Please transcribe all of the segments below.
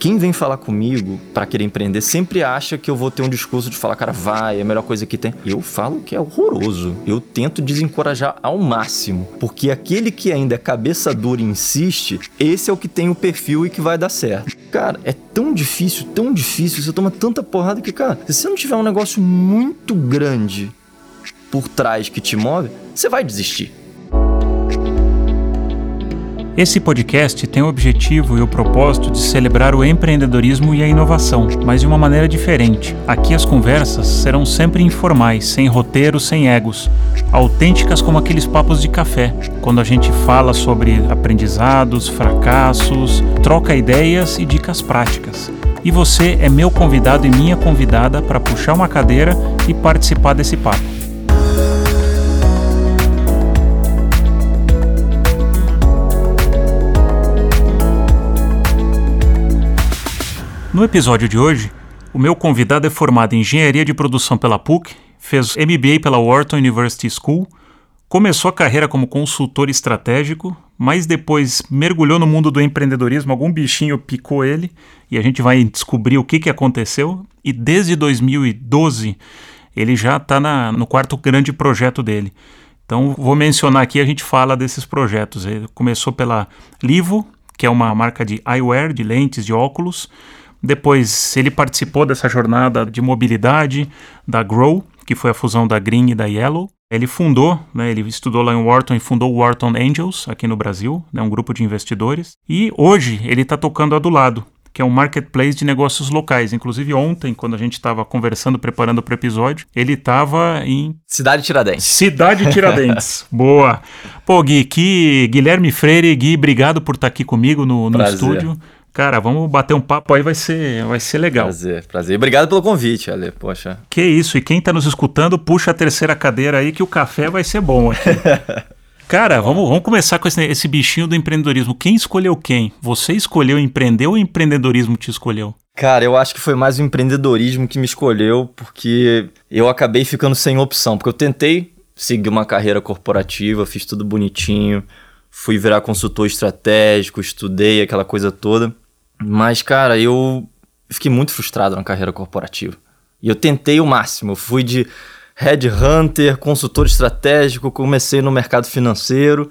quem vem falar comigo para querer empreender sempre acha que eu vou ter um discurso de falar, cara, vai, é a melhor coisa que tem. Eu falo que é horroroso. Eu tento desencorajar ao máximo, porque aquele que ainda é cabeça dura e insiste, esse é o que tem o perfil e que vai dar certo. Cara, é tão difícil, tão difícil, você toma tanta porrada que, cara, se você não tiver um negócio muito grande por trás que te move, você vai desistir. Esse podcast tem o objetivo e o propósito de celebrar o empreendedorismo e a inovação, mas de uma maneira diferente. Aqui as conversas serão sempre informais, sem roteiro, sem egos, autênticas como aqueles papos de café, quando a gente fala sobre aprendizados, fracassos, troca ideias e dicas práticas. E você é meu convidado e minha convidada para puxar uma cadeira e participar desse papo. No episódio de hoje, o meu convidado é formado em Engenharia de Produção pela PUC, fez MBA pela Wharton University School, começou a carreira como consultor estratégico, mas depois mergulhou no mundo do empreendedorismo, algum bichinho picou ele e a gente vai descobrir o que, que aconteceu. E desde 2012 ele já está no quarto grande projeto dele. Então vou mencionar aqui, a gente fala desses projetos. Ele começou pela Livo, que é uma marca de eyewear, de lentes, de óculos. Depois ele participou dessa jornada de mobilidade da Grow, que foi a fusão da Green e da Yellow. Ele fundou, né, ele estudou lá em Wharton e fundou o Wharton Angels aqui no Brasil, né, um grupo de investidores. E hoje ele está tocando a do lado, que é um marketplace de negócios locais. Inclusive ontem, quando a gente estava conversando, preparando para o episódio, ele estava em... Cidade Tiradentes. Cidade Tiradentes. Boa. Pô, Gui, que Guilherme Freire, Gui, obrigado por estar tá aqui comigo no, no estúdio. Cara, vamos bater um papo aí, vai ser, vai ser legal. Prazer, prazer. Obrigado pelo convite, Ale, poxa. Que isso, e quem está nos escutando, puxa a terceira cadeira aí que o café vai ser bom aqui. Cara, vamos, vamos começar com esse, esse bichinho do empreendedorismo. Quem escolheu quem? Você escolheu empreender ou o empreendedorismo te escolheu? Cara, eu acho que foi mais o empreendedorismo que me escolheu, porque eu acabei ficando sem opção. Porque eu tentei seguir uma carreira corporativa, fiz tudo bonitinho, fui virar consultor estratégico, estudei aquela coisa toda. Mas, cara, eu fiquei muito frustrado na carreira corporativa. E eu tentei o máximo. Eu fui de headhunter, consultor estratégico, comecei no mercado financeiro,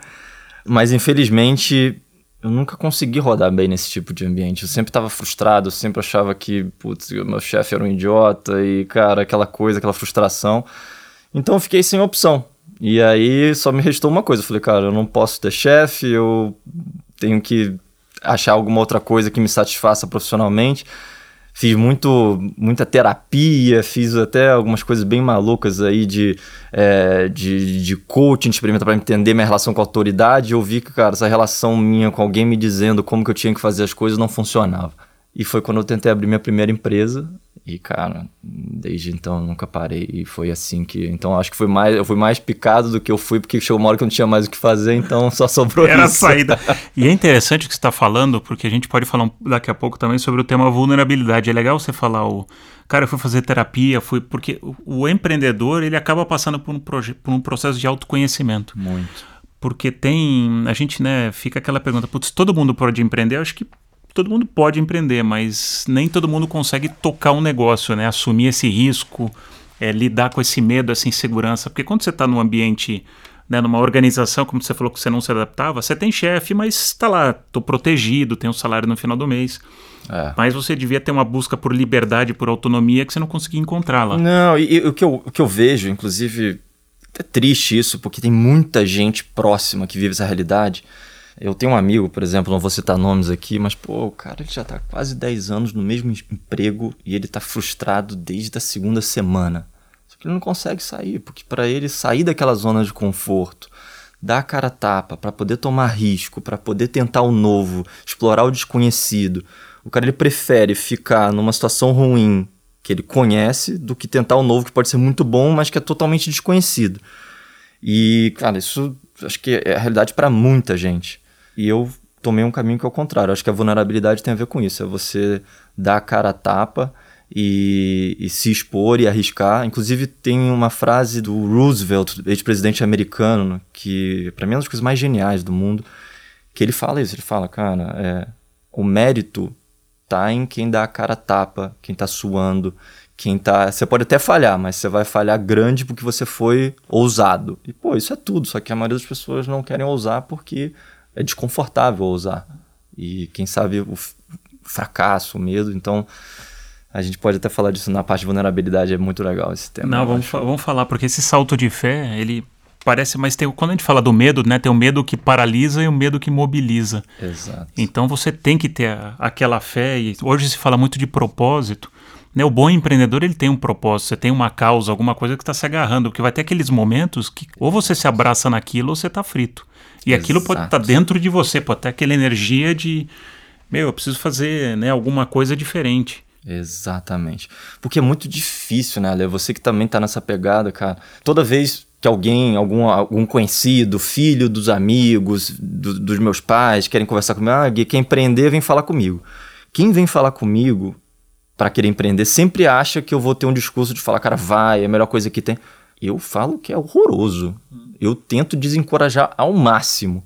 mas infelizmente eu nunca consegui rodar bem nesse tipo de ambiente. Eu sempre estava frustrado, eu sempre achava que, putz, meu chefe era um idiota e, cara, aquela coisa, aquela frustração. Então eu fiquei sem opção. E aí só me restou uma coisa. Eu falei, cara, eu não posso ter chefe, eu tenho que achar alguma outra coisa que me satisfaça profissionalmente. Fiz muito, muita terapia, fiz até algumas coisas bem malucas aí de, é, de, de coaching, experimentar para entender minha relação com a autoridade. Eu vi que, cara, essa relação minha com alguém me dizendo como que eu tinha que fazer as coisas não funcionava. E foi quando eu tentei abrir minha primeira empresa. E, cara, desde então nunca parei. E foi assim que. Então acho que foi mais, eu fui mais picado do que eu fui, porque chegou uma hora que eu não tinha mais o que fazer, então só sobrou Era isso. a saída. e é interessante o que você está falando, porque a gente pode falar daqui a pouco também sobre o tema vulnerabilidade. É legal você falar o. Cara, eu fui fazer terapia, fui. Porque o, o empreendedor, ele acaba passando por um, por um processo de autoconhecimento. Muito. Porque tem. A gente, né, fica aquela pergunta, putz, todo mundo pode empreender? Eu acho que todo mundo pode empreender, mas nem todo mundo consegue tocar um negócio, né? Assumir esse risco, é, lidar com esse medo, essa insegurança. Porque quando você está num ambiente, né, numa organização, como você falou que você não se adaptava, você tem chefe, mas está lá, estou protegido, tenho um salário no final do mês. É. Mas você devia ter uma busca por liberdade, por autonomia que você não conseguia encontrar lá. Não, e, e o, que eu, o que eu vejo, inclusive, é triste isso, porque tem muita gente próxima que vive essa realidade eu tenho um amigo, por exemplo, não vou citar nomes aqui, mas, pô, o cara ele já tá quase 10 anos no mesmo emprego e ele tá frustrado desde a segunda semana. Só que ele não consegue sair, porque para ele sair daquela zona de conforto, dar a cara a tapa, para poder tomar risco, para poder tentar o novo, explorar o desconhecido, o cara ele prefere ficar numa situação ruim que ele conhece do que tentar o novo que pode ser muito bom, mas que é totalmente desconhecido. E, cara, isso acho que é a realidade para muita gente. E eu tomei um caminho que é o contrário. Acho que a vulnerabilidade tem a ver com isso. É você dar a cara a tapa e, e se expor e arriscar. Inclusive, tem uma frase do Roosevelt, ex-presidente americano, que para mim é uma das coisas mais geniais do mundo, que ele fala isso. Ele fala, cara, é, o mérito tá em quem dá a cara a tapa, quem tá suando, quem tá. Você pode até falhar, mas você vai falhar grande porque você foi ousado. E, pô, isso é tudo. Só que a maioria das pessoas não querem ousar porque é desconfortável ousar. E quem sabe o fracasso, o medo. Então, a gente pode até falar disso na parte de vulnerabilidade, é muito legal esse tema. Não, vamos, fa vamos falar, porque esse salto de fé, ele parece, mas tem, quando a gente fala do medo, né, tem o medo que paralisa e o medo que mobiliza. Exato. Então você tem que ter a, aquela fé, e hoje se fala muito de propósito. Né, o bom empreendedor ele tem um propósito, você tem uma causa, alguma coisa que está se agarrando, porque vai ter aqueles momentos que ou você se abraça naquilo ou você está frito. E Exato. aquilo pode estar tá dentro de você, pode ter aquela energia de, meu, eu preciso fazer né, alguma coisa diferente. Exatamente. Porque é muito difícil, né, Ale? Você que também tá nessa pegada, cara. Toda vez que alguém, algum, algum conhecido, filho dos amigos, do, dos meus pais, querem conversar comigo, ah, Gui, quer empreender, vem falar comigo. Quem vem falar comigo para querer empreender sempre acha que eu vou ter um discurso de falar, cara, vai, é a melhor coisa que tem. Eu falo que é horroroso. Eu tento desencorajar ao máximo.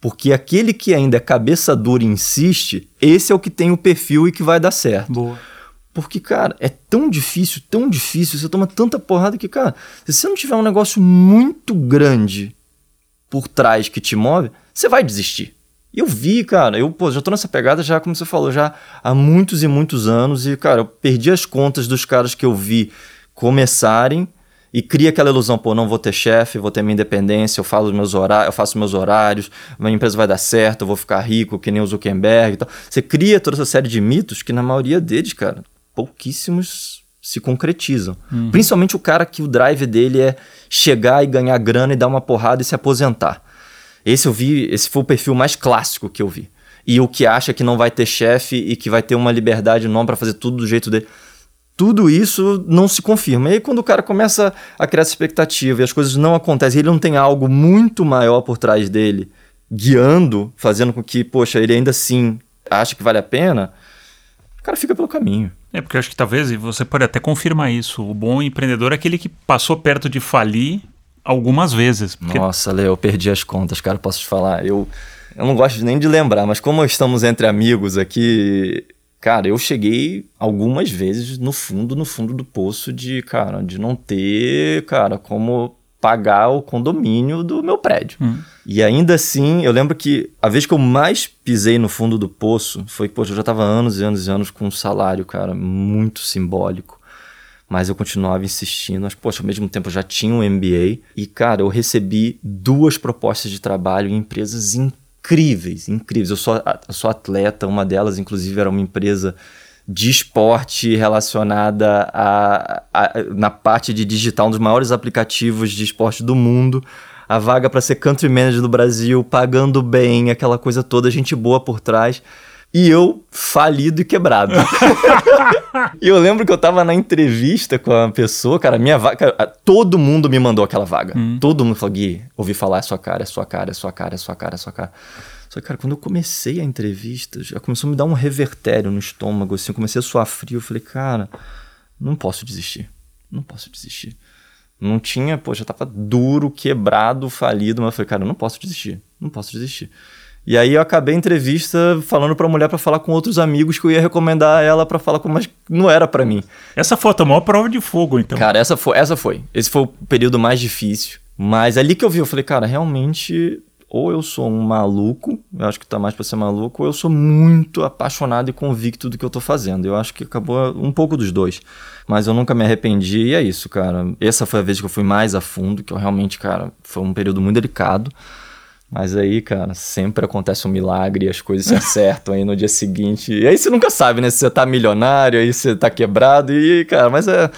Porque aquele que ainda é cabeça dura e insiste, esse é o que tem o perfil e que vai dar certo. Boa. Porque, cara, é tão difícil, tão difícil, você toma tanta porrada que, cara, se você não tiver um negócio muito grande por trás que te move, você vai desistir. E eu vi, cara, eu pô, já tô nessa pegada já, como você falou, já há muitos e muitos anos. E, cara, eu perdi as contas dos caras que eu vi começarem e cria aquela ilusão, pô, não vou ter chefe, vou ter minha independência, eu falo meus horários, eu faço meus horários, minha empresa vai dar certo, eu vou ficar rico, que nem o Zuckerberg e tal. Você cria toda essa série de mitos que na maioria deles, cara, pouquíssimos se concretizam. Uhum. Principalmente o cara que o drive dele é chegar e ganhar grana e dar uma porrada e se aposentar. Esse eu vi, esse foi o perfil mais clássico que eu vi. E o que acha que não vai ter chefe e que vai ter uma liberdade enorme para fazer tudo do jeito dele tudo isso não se confirma. E aí, quando o cara começa a criar essa expectativa e as coisas não acontecem, ele não tem algo muito maior por trás dele, guiando, fazendo com que, poxa, ele ainda assim acha que vale a pena, o cara fica pelo caminho. É, porque eu acho que talvez, e você pode até confirmar isso, o bom empreendedor é aquele que passou perto de falir algumas vezes. Porque... Nossa, Leo, eu perdi as contas, cara, posso te falar. Eu, eu não gosto nem de lembrar, mas como estamos entre amigos aqui, Cara, eu cheguei algumas vezes no fundo, no fundo do poço de, cara, de não ter, cara, como pagar o condomínio do meu prédio. Hum. E ainda assim, eu lembro que a vez que eu mais pisei no fundo do poço foi que, poxa, eu já tava anos e anos e anos com um salário, cara, muito simbólico. Mas eu continuava insistindo. Mas, poxa, ao mesmo tempo eu já tinha um MBA. E, cara, eu recebi duas propostas de trabalho em empresas incríveis incríveis, incríveis. Eu sou, eu sou atleta, uma delas, inclusive, era uma empresa de esporte relacionada a, a, na parte de digital, um dos maiores aplicativos de esporte do mundo. A vaga para ser country manager do Brasil, pagando bem, aquela coisa toda, gente boa por trás e eu falido e quebrado. e eu lembro que eu tava na entrevista com a pessoa, cara, minha vaga. Todo mundo me mandou aquela vaga. Hum. Todo mundo falou, Gui, ouvi falar, é sua cara, é sua cara, é sua cara, é sua cara, é sua cara. Só que, cara, quando eu comecei a entrevista, já começou a me dar um revertério no estômago, assim, eu comecei a suar frio. Eu falei, cara, não posso desistir. Não posso desistir. Não tinha, pô, já tava duro, quebrado, falido, mas eu falei, cara, não posso desistir. Não posso desistir. E aí eu acabei a entrevista falando pra mulher para falar com outros amigos que eu ia recomendar ela para falar com, mas não era para mim. Essa foi a maior prova de fogo, então. Cara, essa foi, essa foi. Esse foi o período mais difícil. Mas ali que eu vi, eu falei, cara, realmente ou eu sou um maluco, eu acho que tá mais para ser maluco, ou eu sou muito apaixonado e convicto do que eu tô fazendo. Eu acho que acabou um pouco dos dois. Mas eu nunca me arrependi e é isso, cara. Essa foi a vez que eu fui mais a fundo, que eu realmente, cara, foi um período muito delicado. Mas aí, cara, sempre acontece um milagre e as coisas se acertam aí no dia seguinte. E aí você nunca sabe, né? Se você tá milionário, aí você tá quebrado e, cara, mas é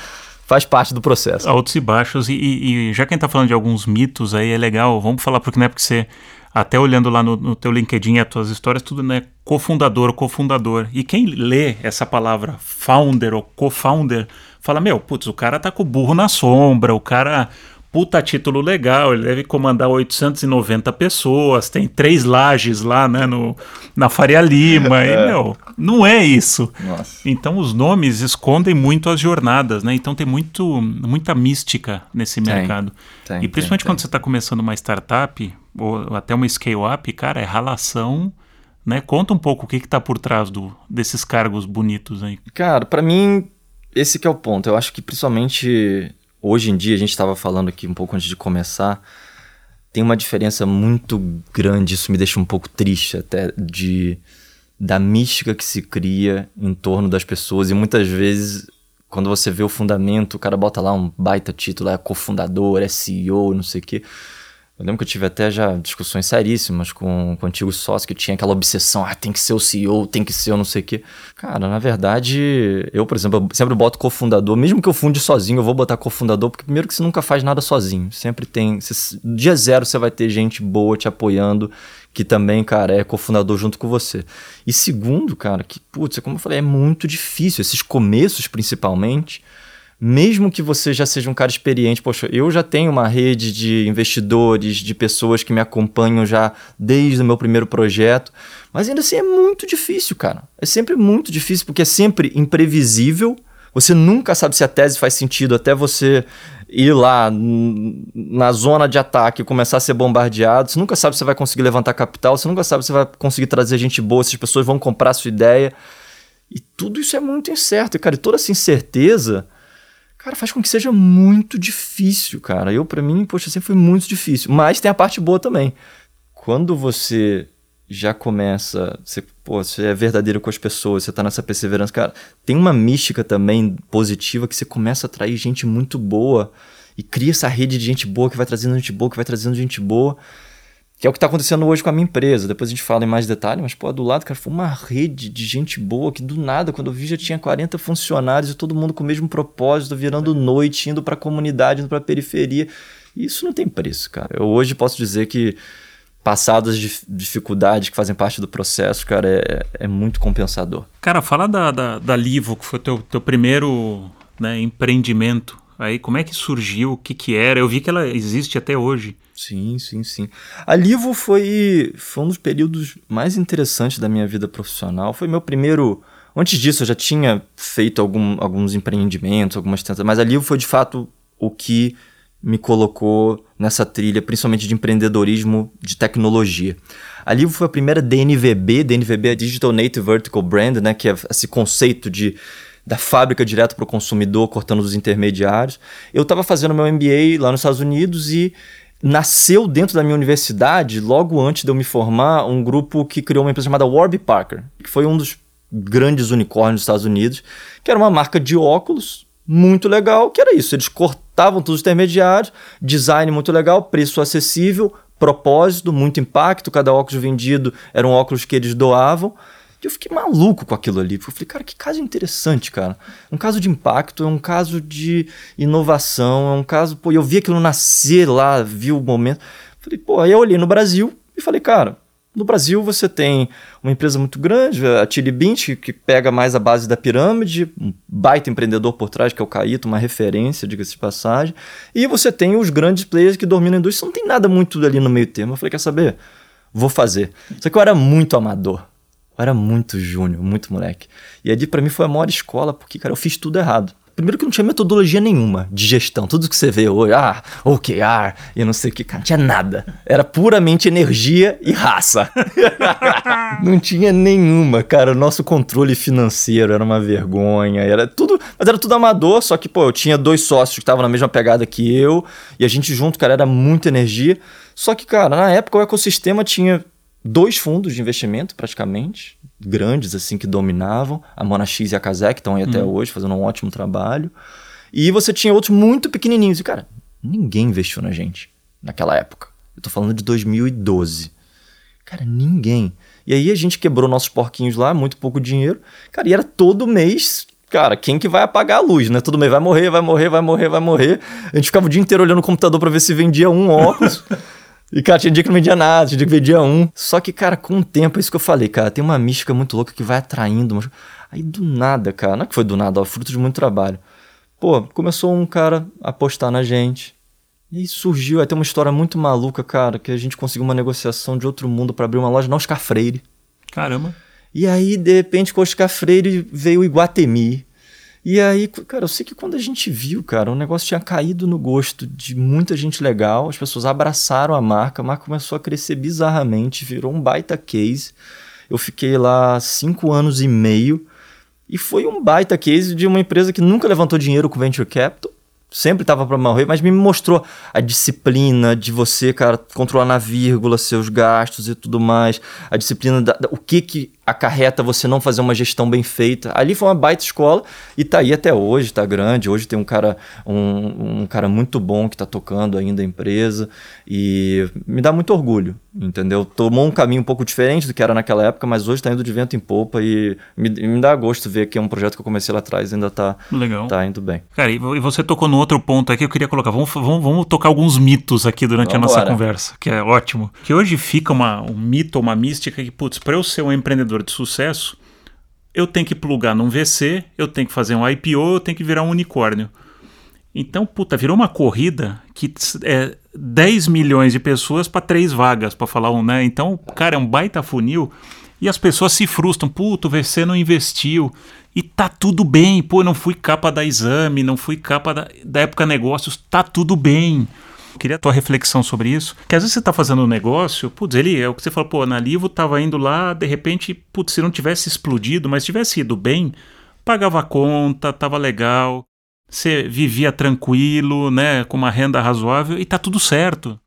faz parte do processo. Altos e baixos. E, e, e já que a gente tá falando de alguns mitos aí, é legal, vamos falar, porque não é porque você, até olhando lá no, no teu LinkedIn as tuas histórias, tudo né, cofundador, cofundador. E quem lê essa palavra founder ou co-founder, fala, meu, putz, o cara tá com o burro na sombra, o cara puta título legal, ele deve comandar 890 pessoas, tem três lajes lá, né, no, na Faria Lima, e, meu, não é isso. Nossa. Então os nomes escondem muito as jornadas, né, então tem muito, muita mística nesse tem, mercado. Tem, e principalmente tem, quando você está começando uma startup, ou até uma scale-up, cara, é ralação Né? Conta um pouco o que está por trás do, desses cargos bonitos aí. Cara, para mim, esse que é o ponto. Eu acho que principalmente hoje em dia, a gente estava falando aqui um pouco antes de começar, tem uma diferença muito grande, isso me deixa um pouco triste até, de da mística que se cria em torno das pessoas e muitas vezes quando você vê o fundamento, o cara bota lá um baita título, é cofundador, é CEO, não sei o quê. Eu lembro que eu tive até já discussões seríssimas com, com antigos sócios que tinha aquela obsessão, ah, tem que ser o CEO, tem que ser o não sei o quê. Cara, na verdade, eu, por exemplo, sempre boto cofundador, mesmo que eu funde sozinho, eu vou botar cofundador, porque primeiro que você nunca faz nada sozinho. Sempre tem. Você, dia zero você vai ter gente boa te apoiando, que também, cara, é cofundador junto com você. E segundo, cara, que, putz, como eu falei, é muito difícil. Esses começos, principalmente mesmo que você já seja um cara experiente, poxa, eu já tenho uma rede de investidores, de pessoas que me acompanham já desde o meu primeiro projeto, mas ainda assim é muito difícil, cara. É sempre muito difícil porque é sempre imprevisível. Você nunca sabe se a tese faz sentido até você ir lá na zona de ataque e começar a ser bombardeado. Você nunca sabe se vai conseguir levantar capital, você nunca sabe se vai conseguir trazer gente boa, se as pessoas vão comprar a sua ideia. E tudo isso é muito incerto. E, cara, e toda essa incerteza cara, faz com que seja muito difícil, cara. Eu, para mim, poxa, sempre foi muito difícil. Mas tem a parte boa também. Quando você já começa, você, pô, você é verdadeiro com as pessoas, você tá nessa perseverança, cara, tem uma mística também positiva que você começa a atrair gente muito boa e cria essa rede de gente boa que vai trazendo gente boa, que vai trazendo gente boa. Que é o que está acontecendo hoje com a minha empresa. Depois a gente fala em mais detalhe, mas, pô, do lado, cara, foi uma rede de gente boa que do nada, quando eu vi, já tinha 40 funcionários e todo mundo com o mesmo propósito, virando noite, indo para a comunidade, indo para a periferia. Isso não tem preço, cara. Eu hoje posso dizer que, passadas de dificuldades que fazem parte do processo, cara, é, é muito compensador. Cara, fala da, da, da Livo, que foi teu, teu primeiro né, empreendimento. Aí, como é que surgiu? O que, que era? Eu vi que ela existe até hoje. Sim, sim, sim. A Livo foi, foi um dos períodos mais interessantes da minha vida profissional. Foi meu primeiro. Antes disso, eu já tinha feito algum, alguns empreendimentos, algumas tentativas, mas a Livo foi de fato o que me colocou nessa trilha, principalmente de empreendedorismo de tecnologia. A Livo foi a primeira DNVB, DNVB é Digital Native Vertical Brand, né, que é esse conceito de da fábrica direto para o consumidor, cortando os intermediários. Eu estava fazendo meu MBA lá nos Estados Unidos e nasceu dentro da minha universidade, logo antes de eu me formar, um grupo que criou uma empresa chamada Warby Parker, que foi um dos grandes unicórnios dos Estados Unidos, que era uma marca de óculos muito legal, que era isso, eles cortavam todos os intermediários, design muito legal, preço acessível, propósito, muito impacto, cada óculos vendido era um óculos que eles doavam. E eu fiquei maluco com aquilo ali. Eu falei, cara, que caso interessante, cara. Um caso de impacto, é um caso de inovação, é um caso. Pô, eu vi aquilo nascer lá, vi o momento. Falei, pô, aí eu olhei no Brasil e falei, cara, no Brasil você tem uma empresa muito grande, a Chili Bint, que pega mais a base da pirâmide, um baita empreendedor por trás, que é o Caíto, uma referência, diga-se de passagem. E você tem os grandes players que dominam a indústria, não tem nada muito ali no meio termo. Eu falei, quer saber? Vou fazer. Só que eu era muito amador. Eu era muito júnior, muito moleque. E ali para mim foi a maior escola, porque, cara, eu fiz tudo errado. Primeiro que não tinha metodologia nenhuma de gestão. Tudo que você vê hoje, ah, OKR e não sei o que, cara, não tinha nada. Era puramente energia e raça. não tinha nenhuma, cara. O nosso controle financeiro era uma vergonha. Era tudo, mas era tudo amador, só que, pô, eu tinha dois sócios que estavam na mesma pegada que eu, e a gente junto, cara, era muita energia. Só que, cara, na época o ecossistema tinha dois fundos de investimento, praticamente, grandes, assim, que dominavam. A Monax e a Kazek estão aí até uhum. hoje, fazendo um ótimo trabalho. E você tinha outros muito pequenininhos. E, cara, ninguém investiu na gente naquela época. Eu tô falando de 2012. Cara, ninguém. E aí a gente quebrou nossos porquinhos lá, muito pouco dinheiro. Cara, e era todo mês cara, quem que vai apagar a luz, né? Todo mês vai morrer, vai morrer, vai morrer, vai morrer. A gente ficava o dia inteiro olhando o computador para ver se vendia um óculos. E, cara, tinha dia que não vendia nada, tinha dia que vendia um. Só que, cara, com o tempo, é isso que eu falei, cara, tem uma mística muito louca que vai atraindo. Mas... Aí do nada, cara, não é que foi do nada, ó, fruto de muito trabalho. Pô, começou um cara a apostar na gente. E aí surgiu, aí tem uma história muito maluca, cara, que a gente conseguiu uma negociação de outro mundo para abrir uma loja na Oscar Freire. Caramba. E aí, de repente, com o Oscar Freire veio o Iguatemi. E aí, cara, eu sei que quando a gente viu, cara, o negócio tinha caído no gosto de muita gente legal, as pessoas abraçaram a marca, a marca começou a crescer bizarramente, virou um baita case. Eu fiquei lá cinco anos e meio e foi um baita case de uma empresa que nunca levantou dinheiro com venture capital sempre estava para morrer, mas me mostrou a disciplina de você, cara, controlar na vírgula seus gastos e tudo mais, a disciplina da, da, o que que acarreta você não fazer uma gestão bem feita. Ali foi uma baita escola e tá aí até hoje, tá grande. Hoje tem um cara, um, um cara muito bom que tá tocando ainda a empresa e me dá muito orgulho, entendeu? Tomou um caminho um pouco diferente do que era naquela época, mas hoje tá indo de vento em popa e me, me dá gosto ver que é um projeto que eu comecei lá atrás ainda tá, Legal. tá indo bem. Cara, e você tocou no outro ponto aqui, eu queria colocar, vamos, vamos, vamos tocar alguns mitos aqui durante vamos a nossa embora. conversa, que é ótimo. Que hoje fica uma, um mito, uma mística que, putz, para eu ser um empreendedor empreendedor de sucesso, eu tenho que plugar num VC, eu tenho que fazer um IPO, eu tenho que virar um unicórnio. Então, puta, virou uma corrida que é 10 milhões de pessoas para três vagas, para falar um, né? Então, cara, é um baita funil e as pessoas se frustram. Puta, o VC não investiu. E tá tudo bem. Pô, não fui capa da exame, não fui capa da, da época negócios, tá tudo bem. Queria a tua reflexão sobre isso. Que às vezes você está fazendo um negócio, putz, ele é o que você fala, pô, na Livo tava indo lá, de repente, putz, se não tivesse explodido, mas tivesse ido bem, pagava a conta, tava legal, você vivia tranquilo, né, com uma renda razoável e tá tudo certo.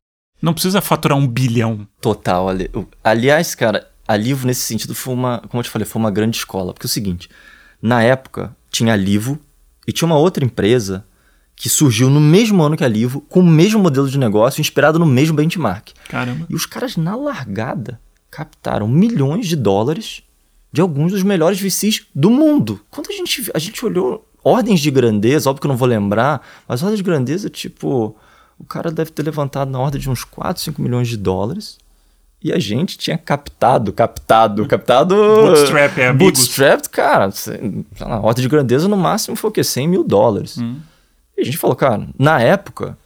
Não precisa faturar um bilhão. Total. Ali... Aliás, cara, a Livo nesse sentido foi uma, como eu te falei, foi uma grande escola. Porque é o seguinte, na época tinha a Livo e tinha uma outra empresa que surgiu no mesmo ano que a Livo, com o mesmo modelo de negócio, inspirado no mesmo benchmark. Caramba. E os caras, na largada, captaram milhões de dólares de alguns dos melhores VCs do mundo. Quando a gente, a gente olhou ordens de grandeza, óbvio que eu não vou lembrar, mas ordens de grandeza, tipo, o cara deve ter levantado na ordem de uns 4, 5 milhões de dólares. E a gente tinha captado, captado, captado. Bootstrap, é Bootstrap, cara, na ordem de grandeza no máximo foi o quê? 100 mil dólares. Hum. E a gente falou, cara, na época,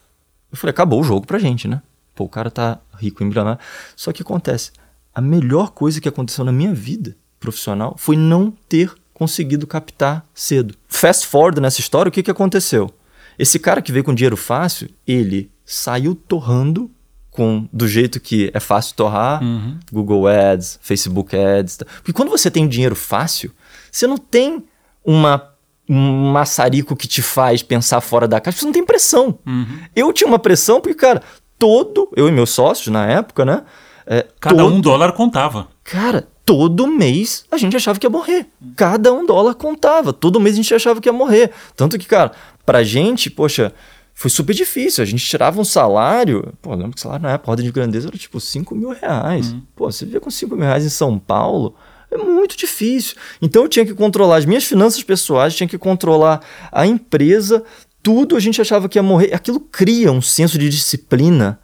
eu falei, acabou o jogo pra gente, né? Pô, o cara tá rico em milionário. Só que acontece, a melhor coisa que aconteceu na minha vida profissional foi não ter conseguido captar cedo. Fast forward nessa história, o que, que aconteceu? Esse cara que veio com dinheiro fácil, ele saiu torrando com do jeito que é fácil torrar, uhum. Google Ads, Facebook Ads. Porque quando você tem dinheiro fácil, você não tem uma um maçarico que te faz pensar fora da caixa, você não tem pressão. Uhum. Eu tinha uma pressão porque, cara, todo, eu e meus sócios na época, né? É, Cada todo, um dólar contava. Cara, todo mês a gente achava que ia morrer. Cada um dólar contava. Todo mês a gente achava que ia morrer. Tanto que, cara, pra gente, poxa, foi super difícil. A gente tirava um salário. Pô, lembro que o salário na época, ordem de grandeza, era tipo 5 mil reais. Uhum. Pô, você vivia com 5 mil reais em São Paulo. É muito difícil. Então eu tinha que controlar as minhas finanças pessoais, tinha que controlar a empresa, tudo a gente achava que ia morrer. Aquilo cria um senso de disciplina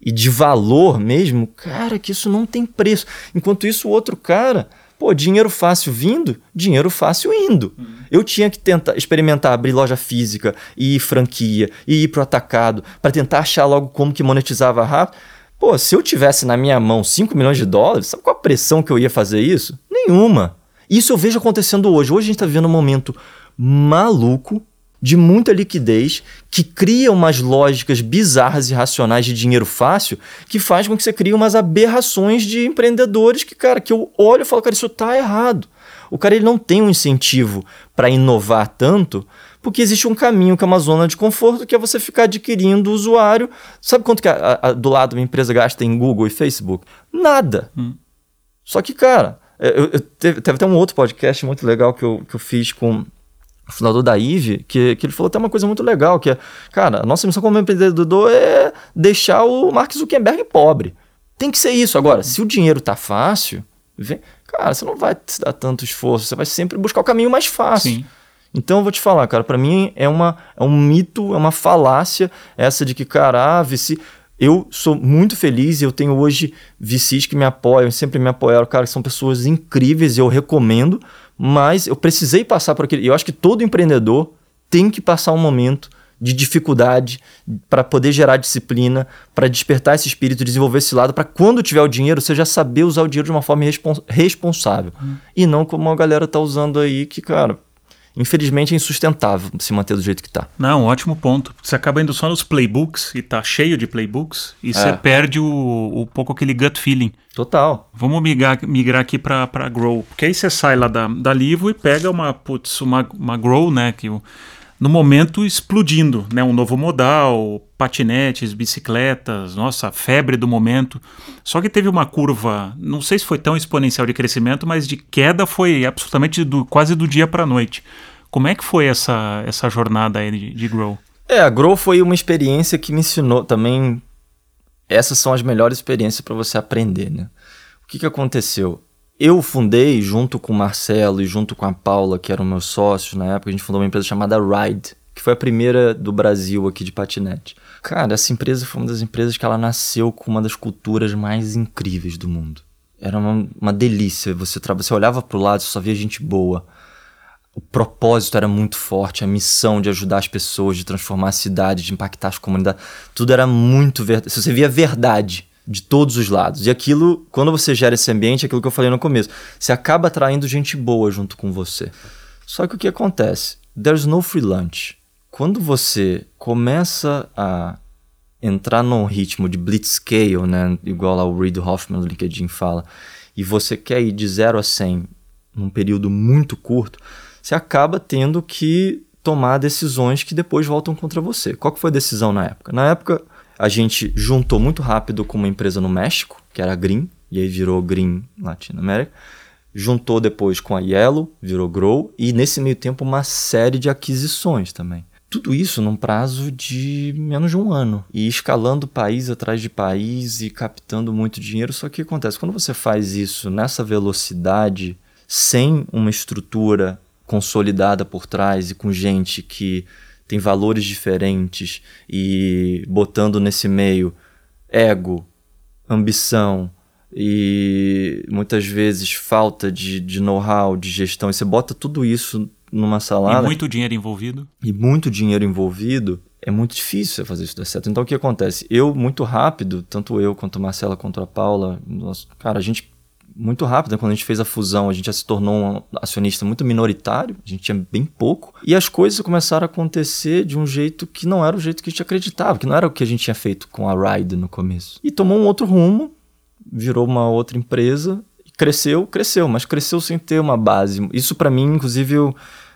e de valor mesmo, cara, que isso não tem preço. Enquanto isso, o outro cara, pô, dinheiro fácil vindo, dinheiro fácil indo. Uhum. Eu tinha que tentar experimentar abrir loja física e franquia e ir pro atacado para tentar achar logo como que monetizava rápido. Pô, se eu tivesse na minha mão 5 milhões de dólares, sabe qual a pressão que eu ia fazer isso? Nenhuma. Isso eu vejo acontecendo hoje. Hoje a gente está vivendo um momento maluco, de muita liquidez, que cria umas lógicas bizarras e racionais de dinheiro fácil, que faz com que você crie umas aberrações de empreendedores que, cara, que eu olho e falo, cara, isso tá errado. O cara ele não tem um incentivo para inovar tanto, porque existe um caminho que é uma zona de conforto, que é você ficar adquirindo o usuário. Sabe quanto que a, a, do lado uma empresa gasta em Google e Facebook? Nada. Hum. Só que, cara, é, eu, eu teve, teve até um outro podcast muito legal que eu, que eu fiz com o fundador da IVE, que, que ele falou até uma coisa muito legal, que é, cara, a nossa missão como empreendedor é deixar o Mark Zuckerberg pobre. Tem que ser isso. Agora, se o dinheiro tá fácil, vem, cara, você não vai te dar tanto esforço, você vai sempre buscar o caminho mais fácil. Sim. Então eu vou te falar, cara, para mim é, uma, é um mito, é uma falácia essa de que, cara, ah, VC. Eu sou muito feliz e eu tenho hoje VCs que me apoiam, sempre me apoiaram, cara, que são pessoas incríveis e eu recomendo, mas eu precisei passar por aquele. Eu acho que todo empreendedor tem que passar um momento de dificuldade para poder gerar disciplina, para despertar esse espírito, desenvolver esse lado, para quando tiver o dinheiro, você já saber usar o dinheiro de uma forma respons responsável. Hum. E não como a galera tá usando aí, que, cara, infelizmente é insustentável se manter do jeito que tá. Não, ótimo ponto. Você acaba indo só nos playbooks e tá cheio de playbooks e é. você perde o, o pouco aquele gut feeling. Total. Vamos migrar, migrar aqui para Grow. Porque aí você sai lá da, da Livo e pega uma, putz, uma, uma Grow, né? Que no momento explodindo, né? Um novo modal, patinetes, bicicletas, nossa, febre do momento. Só que teve uma curva, não sei se foi tão exponencial de crescimento, mas de queda foi absolutamente do, quase do dia para a noite. Como é que foi essa, essa jornada aí de, de Grow? É, a Grow foi uma experiência que me ensinou também. Essas são as melhores experiências para você aprender, né? O que, que aconteceu? Eu fundei, junto com o Marcelo e junto com a Paula, que eram meus sócios na época, a gente fundou uma empresa chamada Ride, que foi a primeira do Brasil aqui de patinete. Cara, essa empresa foi uma das empresas que ela nasceu com uma das culturas mais incríveis do mundo. Era uma, uma delícia. Você, você olhava para o lado, você só via gente boa. O propósito era muito forte, a missão de ajudar as pessoas, de transformar a cidade, de impactar as comunidades. Tudo era muito verdade. Você via verdade de todos os lados. E aquilo, quando você gera esse ambiente, é aquilo que eu falei no começo, você acaba atraindo gente boa junto com você. Só que o que acontece? There's no free lunch. Quando você começa a entrar num ritmo de blitzscale, né, igual o Reid Hoffman do LinkedIn fala, e você quer ir de 0 a 100 num período muito curto, você acaba tendo que tomar decisões que depois voltam contra você. Qual que foi a decisão na época? Na época, a gente juntou muito rápido com uma empresa no México, que era a Green, e aí virou Green Latinoamérica. Juntou depois com a Yellow, virou Grow, e nesse meio tempo uma série de aquisições também. Tudo isso num prazo de menos de um ano. E escalando país atrás de país e captando muito dinheiro. Só que acontece? Quando você faz isso nessa velocidade, sem uma estrutura consolidada por trás e com gente que tem valores diferentes e botando nesse meio ego, ambição e muitas vezes falta de, de know-how, de gestão, e você bota tudo isso numa salada. E muito dinheiro envolvido. E muito dinheiro envolvido, é muito difícil você fazer isso dar certo. Então o que acontece? Eu, muito rápido, tanto eu quanto a Marcela quanto a Paula, nós, cara, a gente muito rápido. Né? Quando a gente fez a fusão, a gente já se tornou um acionista muito minoritário, a gente tinha bem pouco. E as coisas começaram a acontecer de um jeito que não era o jeito que a gente acreditava, que não era o que a gente tinha feito com a Ride no começo. E tomou um outro rumo, virou uma outra empresa, cresceu, cresceu, mas cresceu sem ter uma base. Isso para mim, inclusive, eu,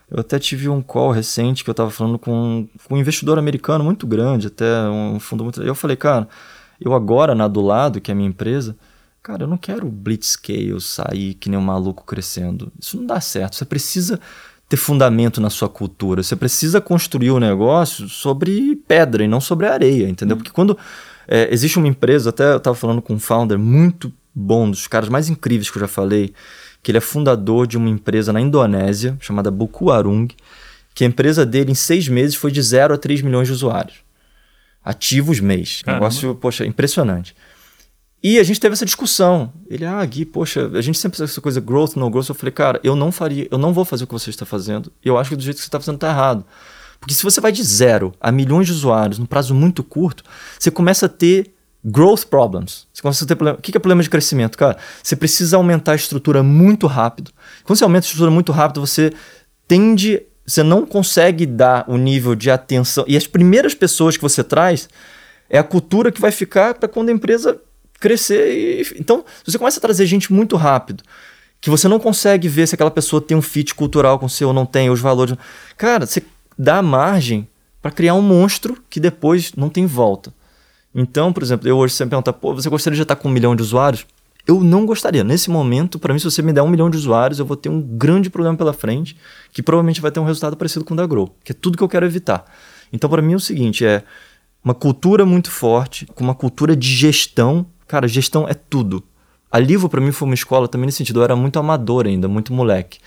eu até tive um call recente que eu estava falando com, com um investidor americano muito grande, até um fundo muito. Eu falei, cara, eu agora na do lado, que é a minha empresa, Cara, eu não quero blitzscale sair que nem um maluco crescendo. Isso não dá certo. Você precisa ter fundamento na sua cultura. Você precisa construir o um negócio sobre pedra e não sobre areia, entendeu? Uhum. Porque quando é, existe uma empresa, até eu estava falando com um founder muito bom, dos caras mais incríveis que eu já falei, que ele é fundador de uma empresa na Indonésia, chamada Buku Arung, que a empresa dele em seis meses foi de 0 a 3 milhões de usuários. Ativos mês. Caramba. Negócio, poxa, impressionante. E a gente teve essa discussão. Ele, ah, Gui, poxa, a gente sempre essa coisa growth, no growth. Eu falei, cara, eu não faria, eu não vou fazer o que você está fazendo. Eu acho que do jeito que você está fazendo está errado. Porque se você vai de zero a milhões de usuários num prazo muito curto, você começa a ter growth problems. Você começa a ter problema. O que é problema de crescimento, cara? Você precisa aumentar a estrutura muito rápido. Quando você aumenta a estrutura muito rápido, você tende. Você não consegue dar o nível de atenção. E as primeiras pessoas que você traz é a cultura que vai ficar para quando a empresa crescer. E... Então, você começa a trazer gente muito rápido, que você não consegue ver se aquela pessoa tem um fit cultural com você ou não tem, os valores. Cara, você dá margem para criar um monstro que depois não tem volta. Então, por exemplo, eu hoje sempre pergunto, pô, você gostaria de estar com um milhão de usuários? Eu não gostaria. Nesse momento, para mim, se você me der um milhão de usuários, eu vou ter um grande problema pela frente, que provavelmente vai ter um resultado parecido com o da Grow, que é tudo que eu quero evitar. Então, para mim, é o seguinte: é uma cultura muito forte, com uma cultura de gestão Cara, gestão é tudo. A Livo para mim foi uma escola também nesse sentido, eu era muito amador ainda, muito moleque.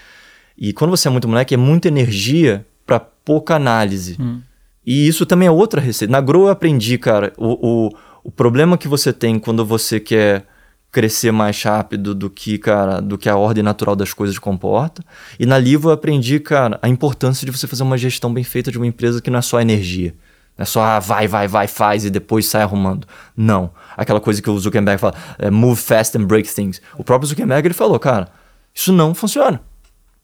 E quando você é muito moleque, é muita energia para pouca análise. Hum. E isso também é outra receita. Na Grow eu aprendi, cara, o, o, o problema que você tem quando você quer crescer mais rápido do que, cara, do que a ordem natural das coisas comporta. E na Livo eu aprendi, cara, a importância de você fazer uma gestão bem feita de uma empresa que não é só energia. Não é só ah, vai, vai, vai, faz e depois sai arrumando. Não. Aquela coisa que o Zuckerberg fala, é, move fast and break things. O próprio Zuckerberg ele falou, cara, isso não funciona.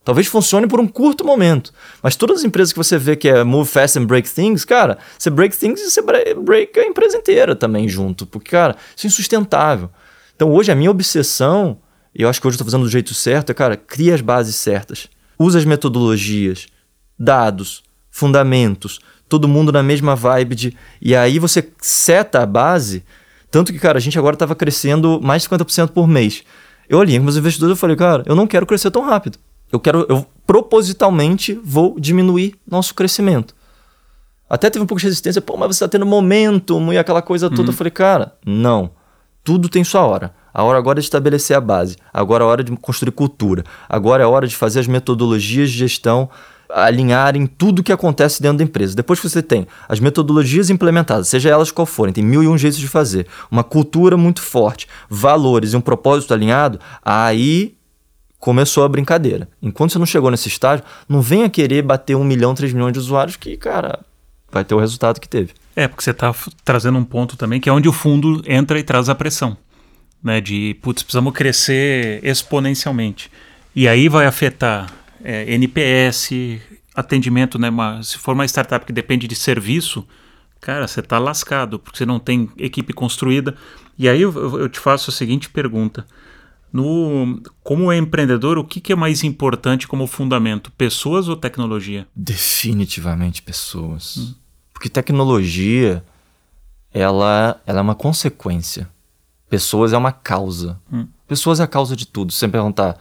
Talvez funcione por um curto momento. Mas todas as empresas que você vê que é move fast and break things, cara, você break things e você break a empresa inteira também junto. Porque, cara, isso é insustentável. Então hoje a minha obsessão, e eu acho que hoje eu estou fazendo do jeito certo, é, cara, cria as bases certas. Usa as metodologias, dados, fundamentos, todo mundo na mesma vibe de. E aí você seta a base. Tanto que, cara, a gente agora estava crescendo mais de 50% por mês. Eu olhei com meus investidores e falei, cara, eu não quero crescer tão rápido. Eu quero, eu propositalmente vou diminuir nosso crescimento. Até teve um pouco de resistência, pô, mas você está tendo momentum e aquela coisa toda. Uhum. Eu falei, cara, não. Tudo tem sua hora. A hora agora é de estabelecer a base. Agora é a hora de construir cultura. Agora é a hora de fazer as metodologias de gestão alinharem tudo que acontece dentro da empresa. Depois que você tem as metodologias implementadas, seja elas qual forem, tem mil e um jeitos de fazer, uma cultura muito forte, valores e um propósito alinhado, aí começou a brincadeira. Enquanto você não chegou nesse estágio, não venha querer bater um milhão, três milhões de usuários que, cara, vai ter o resultado que teve. É, porque você está trazendo um ponto também que é onde o fundo entra e traz a pressão. Né, de, putz, precisamos crescer exponencialmente. E aí vai afetar é, NPS, atendimento, né? Uma, se for uma startup que depende de serviço, cara, você está lascado, porque você não tem equipe construída. E aí eu, eu te faço a seguinte pergunta. No, como empreendedor, o que, que, é mais importante como fundamento, pessoas ou tecnologia? Definitivamente pessoas. Hum. Porque tecnologia, ela, ela é uma consequência. Pessoas é uma causa. Hum. Pessoas é a causa de tudo. Se você perguntar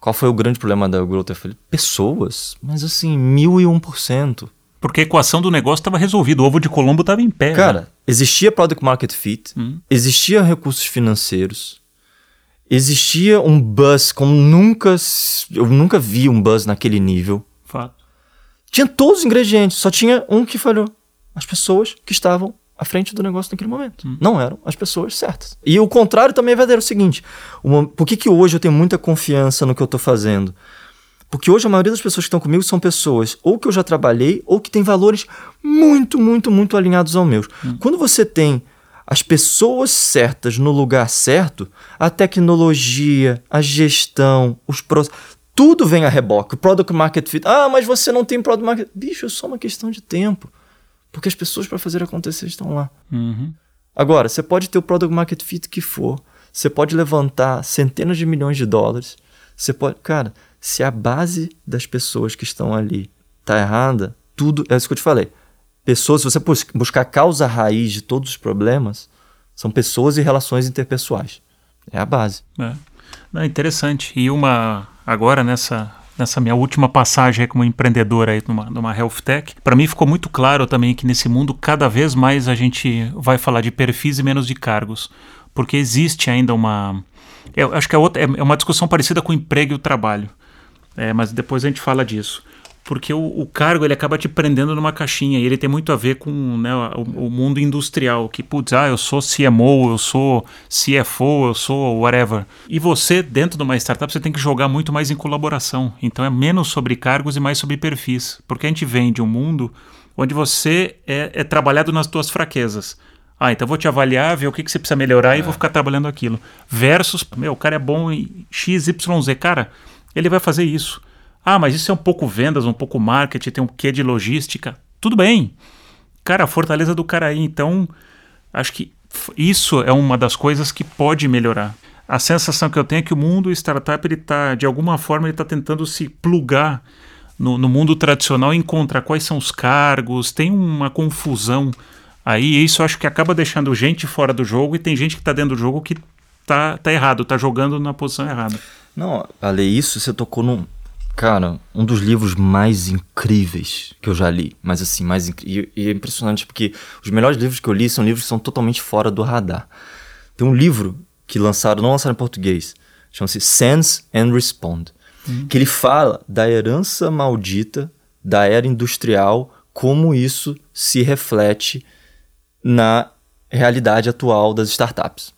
qual foi o grande problema da Growth, eu falei, pessoas? Mas assim, mil e um por cento. Porque a equação do negócio estava resolvida, o ovo de Colombo estava em pé. Cara, né? existia product market fit, hum. existia recursos financeiros, existia um buzz como nunca. Eu nunca vi um buzz naquele nível. Fato. Tinha todos os ingredientes, só tinha um que falhou. As pessoas que estavam à frente do negócio naquele momento. Hum. Não eram as pessoas certas. E o contrário também é verdadeiro. É o seguinte: uma, por que, que hoje eu tenho muita confiança no que eu estou fazendo? Porque hoje a maioria das pessoas que estão comigo são pessoas ou que eu já trabalhei ou que têm valores muito, muito, muito alinhados aos meus. Hum. Quando você tem as pessoas certas no lugar certo, a tecnologia, a gestão, os processos, tudo vem a reboque. O product market fit. Ah, mas você não tem product market. Bicho, é só uma questão de tempo. Porque as pessoas para fazer acontecer estão lá. Uhum. Agora, você pode ter o product market fit que for. Você pode levantar centenas de milhões de dólares. Você pode. Cara, se a base das pessoas que estão ali tá errada, tudo. É isso que eu te falei pessoas, se você buscar a causa raiz de todos os problemas, são pessoas e relações interpessoais. É a base. É. Não, interessante. E uma agora nessa nessa minha última passagem como empreendedor aí numa, numa health tech, para mim ficou muito claro também que nesse mundo cada vez mais a gente vai falar de perfis e menos de cargos, porque existe ainda uma eu acho que é, outra, é uma discussão parecida com o emprego e o trabalho. É, mas depois a gente fala disso porque o, o, cargo ele acaba te prendendo numa caixinha e ele tem muito a ver com né, o, o, mundo industrial, que putz, ah, eu sou CMO, eu sou CFO, eu sou whatever. E você, dentro de uma startup, você tem que jogar muito mais em colaboração. Então é menos sobre cargos e mais sobre perfis, porque a gente vem de um mundo onde você é, é trabalhado nas tuas fraquezas. Ah, então vou te avaliar, ver o que, que você precisa melhorar é. e vou ficar trabalhando aquilo. Versus, meu, o cara é bom em XYZ, cara, ele vai fazer isso. Ah, mas isso é um pouco vendas, um pouco marketing, tem um quê de logística. Tudo bem. Cara, a fortaleza do cara aí, então, acho que isso é uma das coisas que pode melhorar. A sensação que eu tenho é que o mundo startup, ele tá, de alguma forma, ele está tentando se plugar no, no, mundo tradicional encontrar quais são os cargos, tem uma confusão aí, isso acho que acaba deixando gente fora do jogo e tem gente que está dentro do jogo que tá, tá errado, tá jogando na posição errada. Não, Ale, isso você tocou num, Cara, um dos livros mais incríveis que eu já li. Mas assim, mais incrível. E é impressionante porque os melhores livros que eu li são livros que são totalmente fora do radar. Tem um livro que lançaram, não lançaram em português, chama-se Sense and Respond. Uhum. Que ele fala da herança maldita da era industrial, como isso se reflete na realidade atual das startups.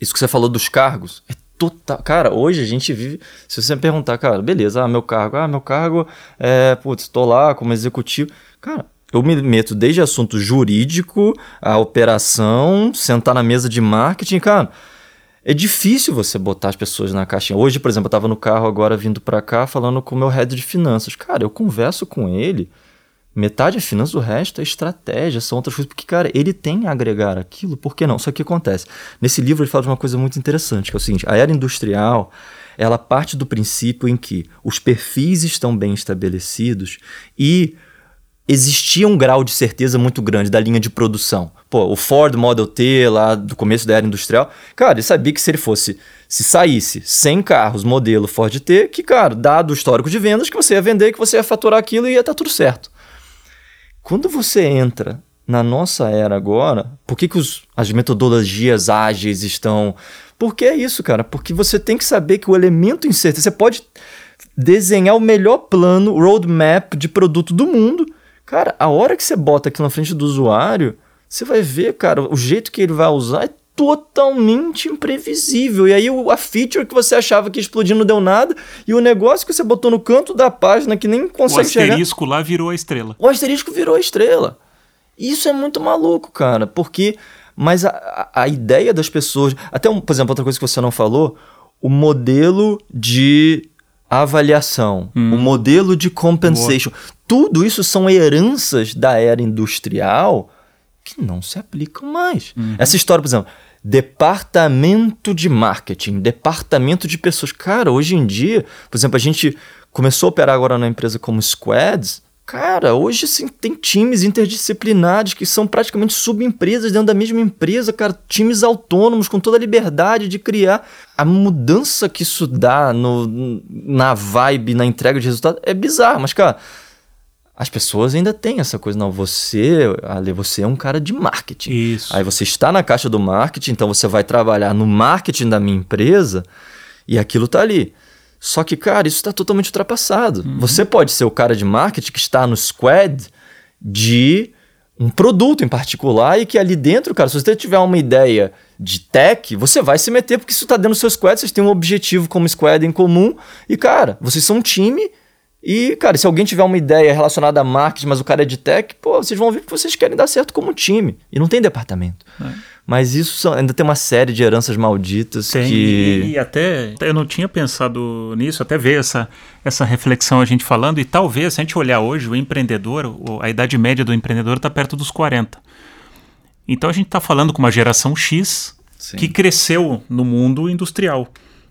Isso que você falou dos cargos é total. Cara, hoje a gente vive. Se você me perguntar, cara, beleza, ah, meu cargo, ah, meu cargo é, putz, tô lá como executivo. Cara, eu me meto desde assunto jurídico, a operação, sentar na mesa de marketing, cara. é difícil você botar as pessoas na caixinha. Hoje, por exemplo, eu estava no carro agora vindo para cá falando com o meu head de finanças. Cara, eu converso com ele, metade é finanças, o resto é estratégia, são outras coisas. Porque, cara, ele tem a agregar aquilo, por que não? Só que acontece. Nesse livro ele fala de uma coisa muito interessante, que é o seguinte: a era industrial ela parte do princípio em que os perfis estão bem estabelecidos e existia um grau de certeza muito grande da linha de produção. Pô, o Ford Model T lá do começo da era industrial, cara, ele sabia que se ele fosse, se saísse 100 carros modelo Ford T, que, cara, dado o histórico de vendas, que você ia vender, que você ia faturar aquilo e ia estar tá tudo certo. Quando você entra na nossa era agora, por que, que os, as metodologias ágeis estão. Por que é isso, cara? Porque você tem que saber que o elemento incerto, você pode desenhar o melhor plano, roadmap de produto do mundo, Cara, a hora que você bota aqui na frente do usuário, você vai ver, cara, o jeito que ele vai usar é totalmente imprevisível. E aí a feature que você achava que ia explodir não deu nada, e o negócio que você botou no canto da página que nem consegue chegar... O asterisco chegar, lá virou a estrela. O asterisco virou a estrela. Isso é muito maluco, cara, porque... Mas a, a ideia das pessoas... Até, um, por exemplo, outra coisa que você não falou, o modelo de avaliação, hum. o modelo de compensation. Boa. Tudo isso são heranças da era industrial que não se aplicam mais. Uhum. Essa história, por exemplo, departamento de marketing, departamento de pessoas. Cara, hoje em dia, por exemplo, a gente começou a operar agora na empresa como squads. Cara, hoje sim tem times interdisciplinares que são praticamente subempresas dentro da mesma empresa, cara, times autônomos com toda a liberdade de criar. A mudança que isso dá no, na vibe, na entrega de resultado é bizarro, mas cara, as pessoas ainda têm essa coisa, não, você, Ale, você é um cara de marketing. Isso. Aí você está na caixa do marketing, então você vai trabalhar no marketing da minha empresa e aquilo tá ali. Só que, cara, isso está totalmente ultrapassado. Uhum. Você pode ser o cara de marketing que está no squad de um produto em particular e que ali dentro, cara, se você tiver uma ideia de tech, você vai se meter porque isso está dentro do seu squad, vocês têm um objetivo como squad em comum e, cara, vocês são um time e, cara, se alguém tiver uma ideia relacionada a marketing, mas o cara é de tech, pô, vocês vão ver que vocês querem dar certo como time. E não tem departamento. É. Mas isso são, ainda tem uma série de heranças malditas tem, que. E, e, até eu não tinha pensado nisso, até ver essa, essa reflexão a gente falando, e talvez, se a gente olhar hoje, o empreendedor, a idade média do empreendedor está perto dos 40. Então a gente está falando com uma geração X Sim. que cresceu no mundo industrial.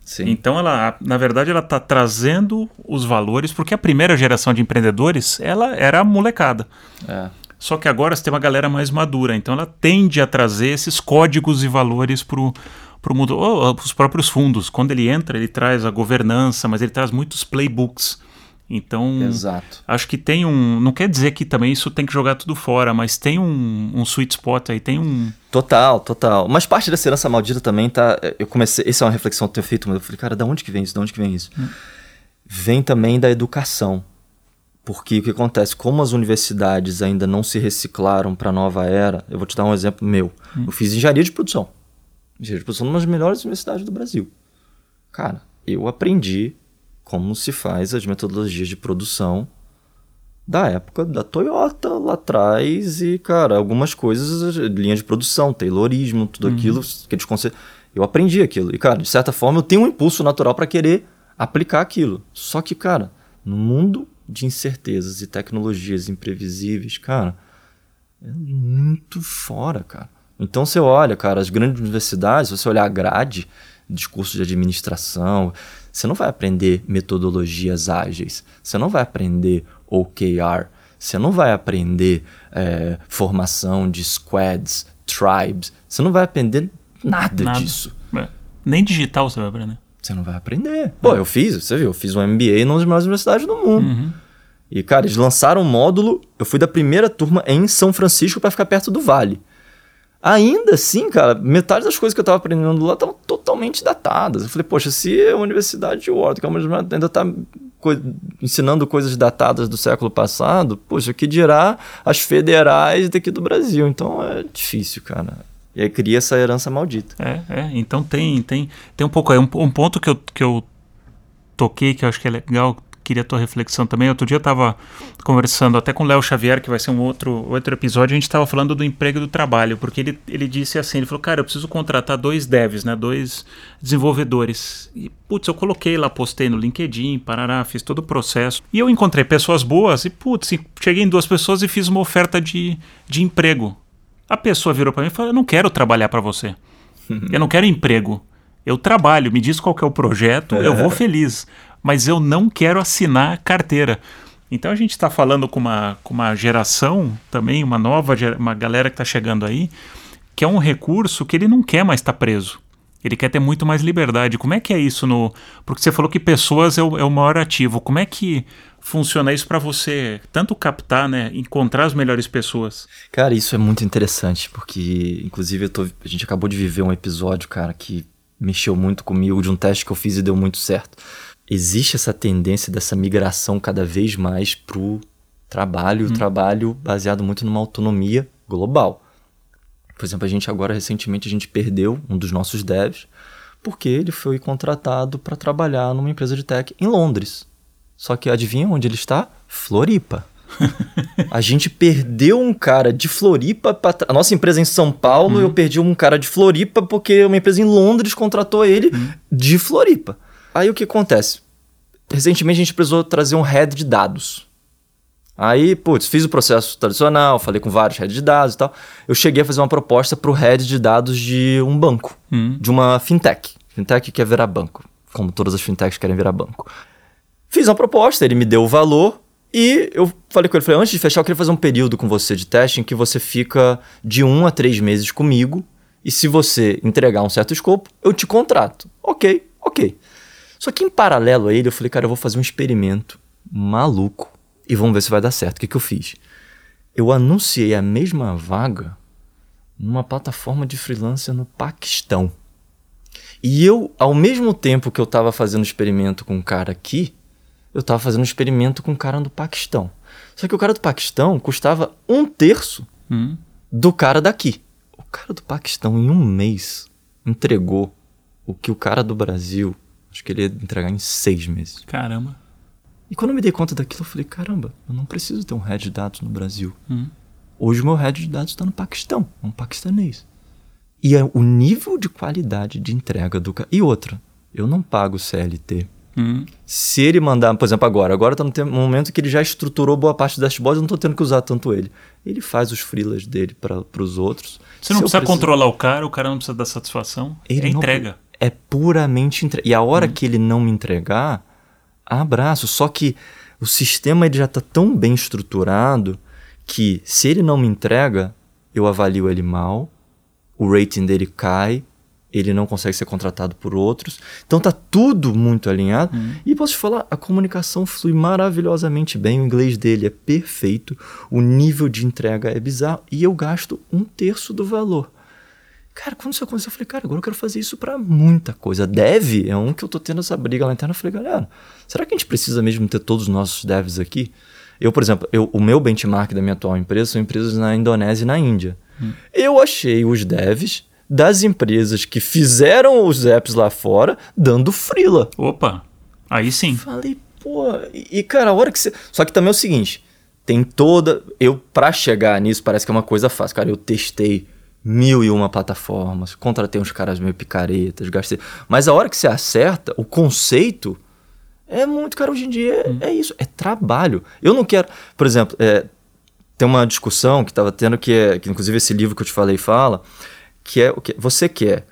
Sim. Então ela, na verdade, ela está trazendo os valores, porque a primeira geração de empreendedores, ela era molecada. É. Só que agora você tem uma galera mais madura, então ela tende a trazer esses códigos e valores para o mundo. Oh, os próprios fundos, quando ele entra, ele traz a governança, mas ele traz muitos playbooks. Então, Exato. acho que tem um. Não quer dizer que também isso tem que jogar tudo fora, mas tem um, um sweet spot aí, tem um. Total, total. Mas parte dessa herança maldita também tá. Eu comecei. Essa é uma reflexão que eu tenho feito, mas eu falei, cara, da onde que vem isso? Da onde que vem isso? Hum. Vem também da educação. Porque o que acontece? Como as universidades ainda não se reciclaram para a nova era, eu vou te dar um exemplo meu. Hum. Eu fiz engenharia de produção. Engenharia de produção numa das melhores universidades do Brasil. Cara, eu aprendi como se faz as metodologias de produção da época da Toyota lá atrás e, cara, algumas coisas, linha de produção, Taylorismo, tudo uhum. aquilo, aqueles conceitos. Eu aprendi aquilo. E, cara, de certa forma, eu tenho um impulso natural para querer aplicar aquilo. Só que, cara, no mundo de incertezas e tecnologias imprevisíveis, cara, é muito fora, cara. Então você olha, cara, as grandes universidades, você olhar a grade, discurso de administração, você não vai aprender metodologias ágeis, você não vai aprender OKR, você não vai aprender é, formação de squads, tribes, você não vai aprender nada, nada. disso. É. Nem digital você vai aprender. Você não vai aprender. Pô, eu fiz, você viu, eu fiz um MBA numa das melhores universidades do mundo. Uhum. E, cara, eles lançaram um módulo. Eu fui da primeira turma em São Francisco para ficar perto do Vale. Ainda assim, cara, metade das coisas que eu estava aprendendo lá estavam totalmente datadas. Eu falei, poxa, se a Universidade de Wharton, que é uma ainda está co ensinando coisas datadas do século passado, poxa, que dirá as federais daqui do Brasil? Então é difícil, cara. E aí cria essa herança maldita. É, é. Então tem, tem, tem um pouco aí. Um, um ponto que eu, que eu toquei que eu acho que é legal queria a tua reflexão também. Outro dia eu estava conversando até com o Léo Xavier, que vai ser um outro, outro episódio, a gente estava falando do emprego e do trabalho, porque ele, ele disse assim, ele falou, cara, eu preciso contratar dois devs, né, dois desenvolvedores. E, putz, eu coloquei lá, postei no LinkedIn, parará, fiz todo o processo. E eu encontrei pessoas boas e, putz, cheguei em duas pessoas e fiz uma oferta de, de emprego. A pessoa virou para mim e falou, eu não quero trabalhar para você. eu não quero emprego. Eu trabalho, me diz qual que é o projeto, eu vou feliz, mas eu não quero assinar carteira. Então a gente está falando com uma, com uma geração também, uma nova uma galera que está chegando aí, que é um recurso que ele não quer mais estar tá preso. Ele quer ter muito mais liberdade. Como é que é isso no. Porque você falou que pessoas é o, é o maior ativo. Como é que funciona isso para você tanto captar, né, encontrar as melhores pessoas? Cara, isso é muito interessante, porque inclusive tô, a gente acabou de viver um episódio, cara, que mexeu muito comigo de um teste que eu fiz e deu muito certo. Existe essa tendência dessa migração cada vez mais pro trabalho, hum. trabalho baseado muito numa autonomia global. Por exemplo, a gente agora recentemente a gente perdeu um dos nossos devs porque ele foi contratado para trabalhar numa empresa de tech em Londres. Só que adivinha onde ele está? Floripa. a gente perdeu um cara de Floripa pra A nossa empresa é em São Paulo, uhum. eu perdi um cara de Floripa porque uma empresa em Londres contratou ele uhum. de Floripa. Aí o que acontece? Recentemente a gente precisou trazer um head de dados. Aí, putz, fiz o processo tradicional, falei com vários heads de dados e tal. Eu cheguei a fazer uma proposta para o head de dados de um banco, uhum. de uma fintech. Fintech quer virar banco, como todas as fintechs querem virar banco. Fiz uma proposta, ele me deu o valor, e eu falei com ele, falei, antes de fechar, eu queria fazer um período com você de teste em que você fica de um a três meses comigo. E se você entregar um certo escopo, eu te contrato. Ok, ok. Só que em paralelo a ele, eu falei, cara, eu vou fazer um experimento maluco e vamos ver se vai dar certo. O que, que eu fiz? Eu anunciei a mesma vaga numa plataforma de freelancer no Paquistão. E eu, ao mesmo tempo que eu estava fazendo experimento com um cara aqui, eu estava fazendo experimento com um cara do Paquistão. Só que o cara do Paquistão custava um terço hum. do cara daqui. O cara do Paquistão, em um mês, entregou o que o cara do Brasil, acho que ele ia entregar em seis meses. Caramba. E quando eu me dei conta daquilo, eu falei: caramba, eu não preciso ter um head de dados no Brasil. Hum. Hoje o meu head de dados está no Paquistão, é um paquistanês. E é o nível de qualidade de entrega do cara. E outra, eu não pago CLT Uhum. Se ele mandar, por exemplo, agora, agora está no momento que ele já estruturou boa parte do dashboard, eu não estou tendo que usar tanto ele. Ele faz os freelas dele para os outros. Você não precisa controlar o cara, o cara não precisa dar satisfação. Ele é entrega. É puramente entrega. E a hora uhum. que ele não me entregar, abraço. Só que o sistema ele já está tão bem estruturado que se ele não me entrega, eu avalio ele mal, o rating dele cai, ele não consegue ser contratado por outros. Então tá tudo muito alinhado. Uhum. E posso te falar, a comunicação flui maravilhosamente bem, o inglês dele é perfeito, o nível de entrega é bizarro e eu gasto um terço do valor. Cara, quando isso aconteceu, eu falei, cara, agora eu quero fazer isso para muita coisa. Dev é um que eu tô tendo essa briga lá interna. Eu falei, galera, será que a gente precisa mesmo ter todos os nossos devs aqui? Eu, por exemplo, eu, o meu benchmark da minha atual empresa são empresas na Indonésia e na Índia. Hum. Eu achei os devs das empresas que fizeram os apps lá fora dando frila. Opa, aí sim. Falei, pô, e, cara, a hora que você. Só que também é o seguinte: tem toda. Eu, pra chegar nisso, parece que é uma coisa fácil. Cara, eu testei mil e uma plataformas, contratei uns caras meio picaretas, gastei. Mas a hora que você acerta, o conceito é muito, cara, hoje em dia é, hum. é isso, é trabalho. Eu não quero. Por exemplo, é, tem uma discussão que estava tendo que, é, que, inclusive, esse livro que eu te falei fala que é o que você quer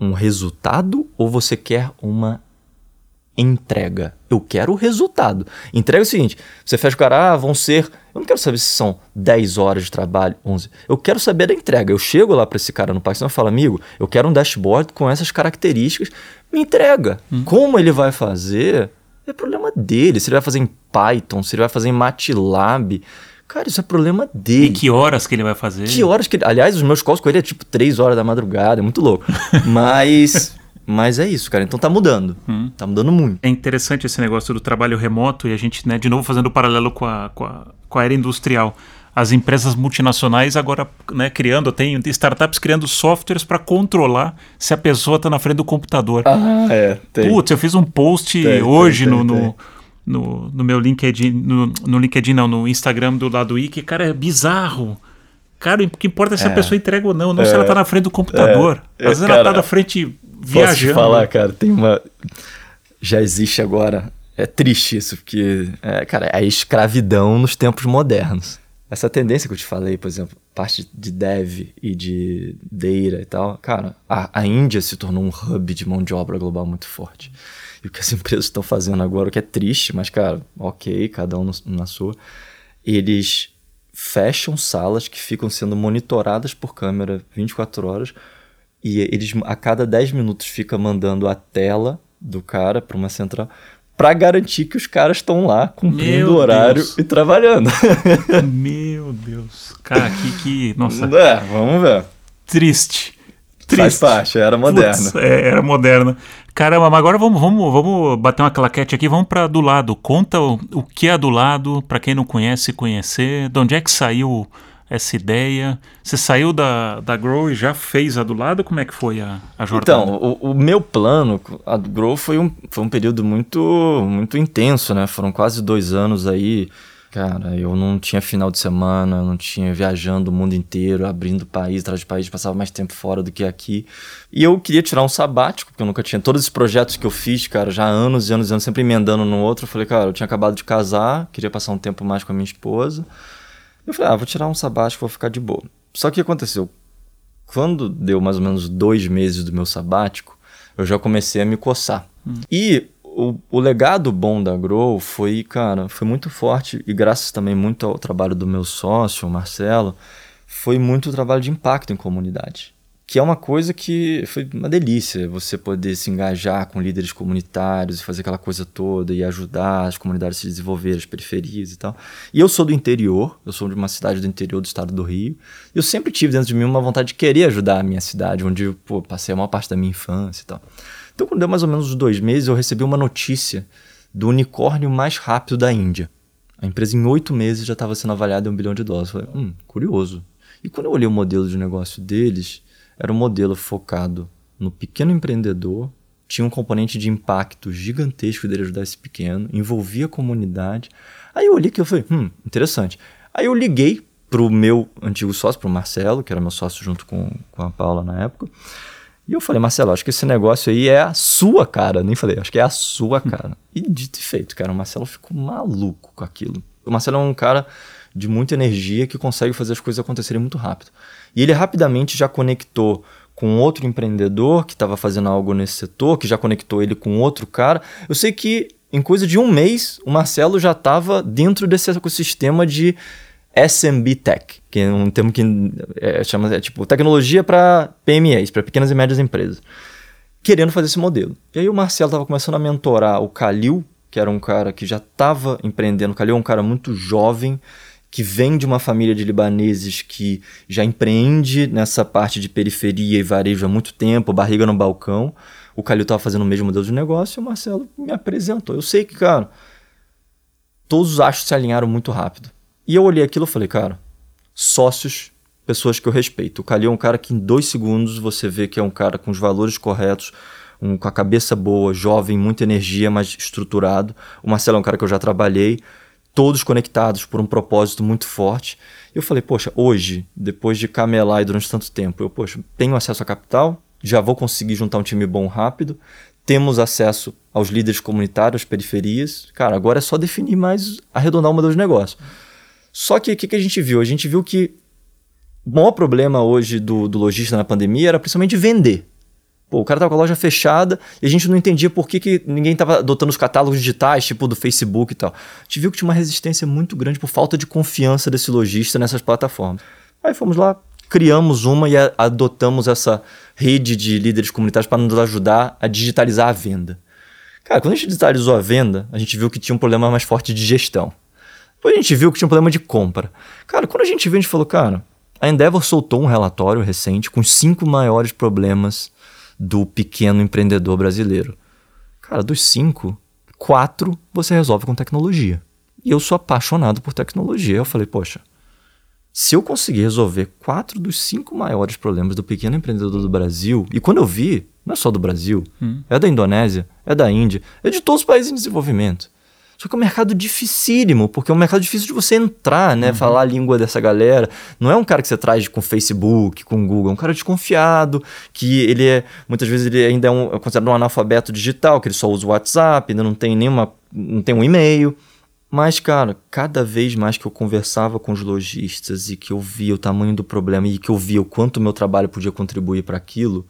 um resultado ou você quer uma entrega? Eu quero o resultado. Entrega é o seguinte: você fecha o cara, ah, vão ser. Eu não quero saber se são 10 horas de trabalho, 11. Eu quero saber da entrega. Eu chego lá para esse cara no Paquistão e falo, amigo, eu quero um dashboard com essas características. Me entrega. Hum. Como ele vai fazer? É problema dele. Se ele vai fazer em Python, se ele vai fazer em MATLAB. Cara, isso é problema dele. E que horas que ele vai fazer? Que horas que ele... Aliás, os meus calls com ele é tipo 3 horas da madrugada, é muito louco. Mas. Mas é isso, cara. Então tá mudando. Hum. Tá mudando muito. É interessante esse negócio do trabalho remoto e a gente, né, de novo fazendo o paralelo com a, com a, com a era industrial. As empresas multinacionais agora, né, criando, tem startups criando softwares para controlar se a pessoa tá na frente do computador. Ah, é. Tem. Putz, eu fiz um post tem, hoje tem, no, no no, no meu LinkedIn, no, no LinkedIn não, no Instagram do lado Wiki, cara, é bizarro. Cara, o que importa é se é. a pessoa entrega ou não, não é. se ela tá na frente do computador. É. Às vezes cara, ela tá na frente viajando. Posso te falar, cara, tem uma... Já existe agora... É triste isso, porque, é, cara, é a escravidão nos tempos modernos. Essa tendência que eu te falei, por exemplo, parte de dev e de data e tal, cara, a, a Índia se tornou um hub de mão de obra global muito forte. E o que as empresas estão fazendo agora, o que é triste, mas, cara, ok, cada um na sua, eles fecham salas que ficam sendo monitoradas por câmera 24 horas e eles a cada 10 minutos fica mandando a tela do cara para uma central para garantir que os caras estão lá cumprindo o horário Deus. e trabalhando. Meu Deus. Cara, que, que nossa. É, vamos ver. Triste. Triste. Faz parte, era moderna. Putz, é, era moderna. Caramba, mas agora vamos, vamos, vamos bater uma claquete aqui, vamos para do lado. Conta o, o que é do lado, para quem não conhece, conhecer. De onde é que saiu essa ideia? Você saiu da, da Grow e já fez a do lado? Como é que foi a, a jornada? Então, o, o meu plano, a Grow foi um, foi um período muito, muito intenso, né? Foram quase dois anos aí Cara, eu não tinha final de semana, não tinha viajando o mundo inteiro, abrindo país atrás de país, passava mais tempo fora do que aqui. E eu queria tirar um sabático, porque eu nunca tinha. Todos esses projetos que eu fiz, cara, já há anos e anos e anos, sempre emendando no outro. Eu falei, cara, eu tinha acabado de casar, queria passar um tempo mais com a minha esposa. Eu falei, ah, vou tirar um sabático, vou ficar de boa. Só que o que aconteceu? Quando deu mais ou menos dois meses do meu sabático, eu já comecei a me coçar. Hum. E o, o, legado bom da Grow foi, cara, foi muito forte e graças também muito ao trabalho do meu sócio, o Marcelo, foi muito trabalho de impacto em comunidade. Que é uma coisa que foi uma delícia, você poder se engajar com líderes comunitários e fazer aquela coisa toda e ajudar as comunidades a se desenvolver, as periferias e tal. E eu sou do interior, eu sou de uma cidade do interior do estado do Rio. E eu sempre tive dentro de mim uma vontade de querer ajudar a minha cidade, onde eu pô, passei a maior parte da minha infância e tal. Então, quando deu mais ou menos dois meses, eu recebi uma notícia do unicórnio mais rápido da Índia. A empresa, em oito meses, já estava sendo avaliada em um bilhão de dólares. Eu falei, hum, curioso. E quando eu olhei o modelo de negócio deles, era um modelo focado no pequeno empreendedor, tinha um componente de impacto gigantesco dele ajudar esse pequeno, envolvia a comunidade. Aí eu olhei que eu falei, hum, interessante. Aí eu liguei pro meu antigo sócio, pro Marcelo, que era meu sócio junto com, com a Paula na época. E eu falei, Marcelo, acho que esse negócio aí é a sua cara. Nem falei, acho que é a sua cara. E dito e feito, cara, o Marcelo ficou maluco com aquilo. O Marcelo é um cara de muita energia que consegue fazer as coisas acontecerem muito rápido. E ele rapidamente já conectou com outro empreendedor que estava fazendo algo nesse setor, que já conectou ele com outro cara. Eu sei que em coisa de um mês, o Marcelo já estava dentro desse ecossistema de SMB Tech, que é um termo que é, chama é, tipo tecnologia para PMEs, para pequenas e médias empresas, querendo fazer esse modelo. E aí o Marcelo estava começando a mentorar o Kalil, que era um cara que já estava empreendendo. O Kalil é um cara muito jovem, que vem de uma família de libaneses que já empreende nessa parte de periferia e varejo há muito tempo, barriga no balcão. O Calil estava fazendo o mesmo modelo de negócio e o Marcelo me apresentou. Eu sei que, cara, todos os astros se alinharam muito rápido. E eu olhei aquilo e falei, cara, sócios, pessoas que eu respeito. O Calil é um cara que em dois segundos você vê que é um cara com os valores corretos, um, com a cabeça boa, jovem, muita energia, mas estruturado. O Marcelo é um cara que eu já trabalhei, todos conectados por um propósito muito forte. E eu falei, poxa, hoje, depois de camelar durante tanto tempo, eu, poxa, tenho acesso a capital, já vou conseguir juntar um time bom rápido, temos acesso aos líderes comunitários, periferias. Cara, agora é só definir mais, arredondar o modelo de negócio. Só que o que, que, a gente viu? A gente viu que o maior problema hoje do, do lojista na pandemia era principalmente vender. Pô, o cara tava com a loja fechada e a gente não entendia por que, que ninguém tava adotando os catálogos digitais, tipo do Facebook e tal. A gente viu que tinha uma resistência muito grande por falta de confiança desse lojista nessas plataformas. Aí fomos lá, criamos uma e adotamos essa rede de líderes comunitários para nos ajudar a digitalizar a venda. Cara, quando a gente digitalizou a venda, a gente viu que tinha um problema mais forte de gestão. Depois a gente viu que tinha um problema de compra. Cara, quando a gente viu, a gente falou, cara, a Endeavor soltou um relatório recente com os cinco maiores problemas do pequeno empreendedor brasileiro. Cara, dos cinco, quatro você resolve com tecnologia. E eu sou apaixonado por tecnologia. Eu falei, poxa, se eu conseguir resolver quatro dos cinco maiores problemas do pequeno empreendedor do Brasil, e quando eu vi, não é só do Brasil, hum. é da Indonésia, é da Índia, é de todos os países em desenvolvimento. Só que é um mercado dificílimo, porque é um mercado difícil de você entrar, né? Uhum. Falar a língua dessa galera. Não é um cara que você traz com Facebook, com Google, é um cara desconfiado, que ele é. Muitas vezes ele ainda é, um, é considerado um analfabeto digital, que ele só usa o WhatsApp, ainda não tem nenhuma. não tem um e-mail. Mas, cara, cada vez mais que eu conversava com os lojistas e que eu via o tamanho do problema e que eu via o quanto o meu trabalho podia contribuir para aquilo,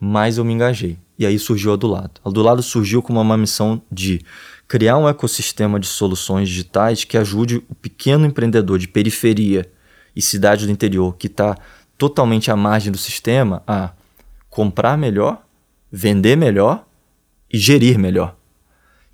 mais eu me engajei. E aí surgiu a do lado. A do lado surgiu como uma missão de criar um ecossistema de soluções digitais que ajude o pequeno empreendedor de periferia e cidade do interior que está totalmente à margem do sistema a comprar melhor, vender melhor e gerir melhor.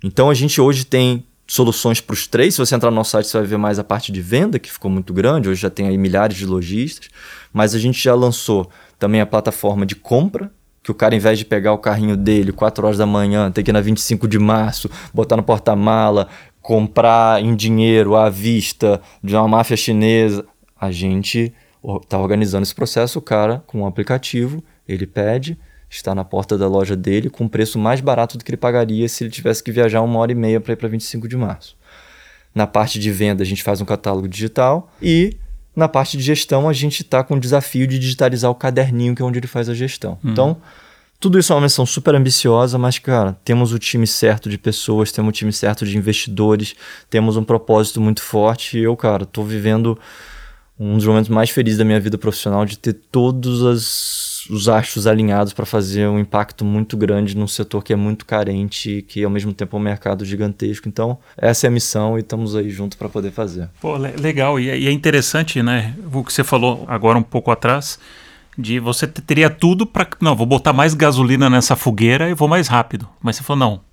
Então a gente hoje tem soluções para os três. Se você entrar no nosso site, você vai ver mais a parte de venda, que ficou muito grande. Hoje já tem aí milhares de lojistas. Mas a gente já lançou também a plataforma de compra, que o cara, em vez de pegar o carrinho dele 4 horas da manhã, ter que ir na 25 de março, botar no porta-mala, comprar em dinheiro à vista de uma máfia chinesa, a gente está organizando esse processo. O cara, com um aplicativo, ele pede, está na porta da loja dele com um preço mais barato do que ele pagaria se ele tivesse que viajar uma hora e meia para ir para 25 de março. Na parte de venda, a gente faz um catálogo digital e na parte de gestão, a gente está com o desafio de digitalizar o caderninho, que é onde ele faz a gestão. Uhum. Então, tudo isso é uma missão super ambiciosa, mas, cara, temos o time certo de pessoas, temos o time certo de investidores, temos um propósito muito forte. E eu, cara, estou vivendo um dos momentos mais felizes da minha vida profissional de ter todos as os astros alinhados para fazer um impacto muito grande num setor que é muito carente e que ao mesmo tempo é um mercado gigantesco. Então, essa é a missão e estamos aí juntos para poder fazer. Pô, legal. E é, e é interessante, né? O que você falou agora um pouco atrás de você teria tudo para não vou botar mais gasolina nessa fogueira e vou mais rápido mas você falou não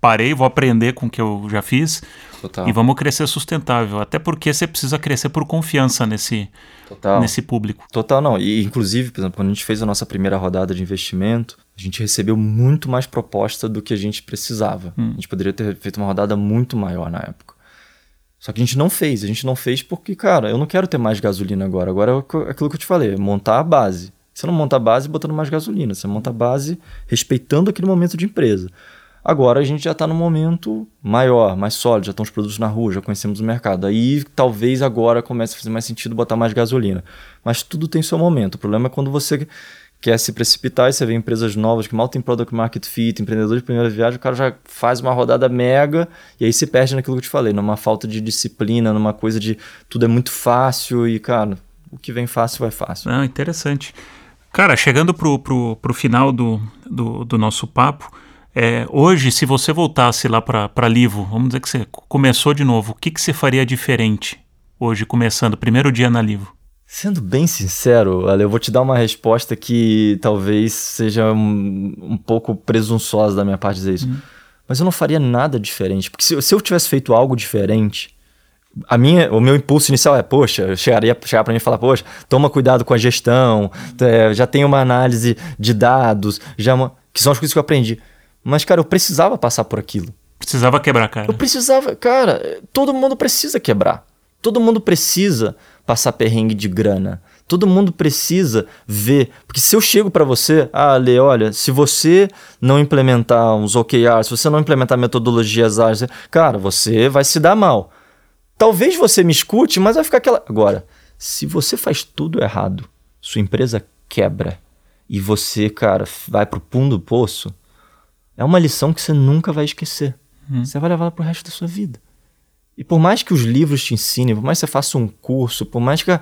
parei vou aprender com o que eu já fiz Total. e vamos crescer sustentável até porque você precisa crescer por confiança nesse Total. nesse público. Total, não. E, inclusive, por exemplo, quando a gente fez a nossa primeira rodada de investimento, a gente recebeu muito mais proposta do que a gente precisava. Hum. A gente poderia ter feito uma rodada muito maior na época. Só que a gente não fez. A gente não fez porque, cara, eu não quero ter mais gasolina agora. Agora é aquilo que eu te falei, montar a base. Você não monta a base botando mais gasolina. Você monta a base respeitando aquele momento de empresa. Agora a gente já está no momento maior, mais sólido, já estão os produtos na rua, já conhecemos o mercado. Aí talvez agora comece a fazer mais sentido botar mais gasolina. Mas tudo tem seu momento. O problema é quando você quer se precipitar e você vê empresas novas que mal tem product market fit, empreendedor de primeira viagem, o cara já faz uma rodada mega e aí se perde naquilo que eu te falei, numa falta de disciplina, numa coisa de tudo é muito fácil e, cara, o que vem fácil vai fácil. Ah, interessante. Cara, chegando pro, pro, pro final do, do, do nosso papo, é, hoje, se você voltasse lá para Livo, vamos dizer que você começou de novo, o que, que você faria diferente hoje, começando, primeiro dia na Livo? Sendo bem sincero, Ale, eu vou te dar uma resposta que talvez seja um, um pouco presunçosa da minha parte dizer isso. Uhum. Mas eu não faria nada diferente. Porque se, se eu tivesse feito algo diferente, a minha, o meu impulso inicial é, poxa, eu chegaria chegar para mim e falar, poxa, toma cuidado com a gestão, é, já tem uma análise de dados, já uma, que são as coisas que eu aprendi. Mas, cara, eu precisava passar por aquilo. Precisava quebrar, cara. Eu precisava, cara, todo mundo precisa quebrar. Todo mundo precisa passar perrengue de grana. Todo mundo precisa ver. Porque se eu chego para você, ah, Lê, olha, se você não implementar uns OKRs, se você não implementar metodologias ágeis, cara, você vai se dar mal. Talvez você me escute, mas vai ficar aquela. Agora, se você faz tudo errado, sua empresa quebra e você, cara, vai pro fundo do poço, é uma lição que você nunca vai esquecer. Hum. Você vai levar para o resto da sua vida. E por mais que os livros te ensinem, por mais que você faça um curso, por mais que.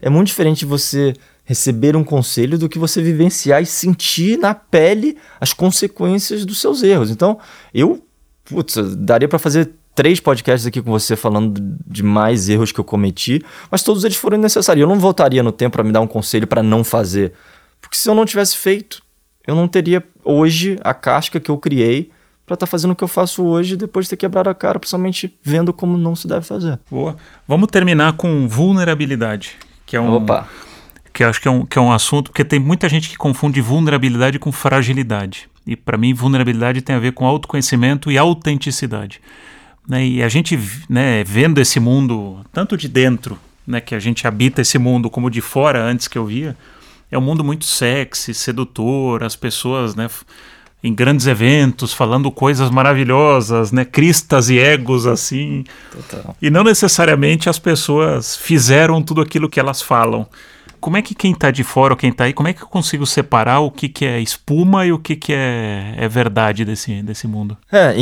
É muito diferente você receber um conselho do que você vivenciar e sentir na pele as consequências dos seus erros. Então, eu. Putz, daria para fazer três podcasts aqui com você falando de mais erros que eu cometi, mas todos eles foram necessários. Eu não voltaria no tempo para me dar um conselho para não fazer. Porque se eu não tivesse feito, eu não teria hoje a casca que eu criei para estar tá fazendo o que eu faço hoje depois de ter quebrado a cara, principalmente vendo como não se deve fazer. Boa. Vamos terminar com vulnerabilidade, que é um Opa. que acho que é um, que é um assunto porque tem muita gente que confunde vulnerabilidade com fragilidade. E para mim vulnerabilidade tem a ver com autoconhecimento e autenticidade. Né? E a gente, né, vendo esse mundo tanto de dentro, né, que a gente habita esse mundo, como de fora antes que eu via, é um mundo muito sexy, sedutor, as pessoas, né? em grandes eventos, falando coisas maravilhosas, né? Cristas e egos assim. Total. E não necessariamente as pessoas fizeram tudo aquilo que elas falam. Como é que quem está de fora ou quem está aí, como é que eu consigo separar o que, que é espuma e o que, que é, é verdade desse, desse mundo? É,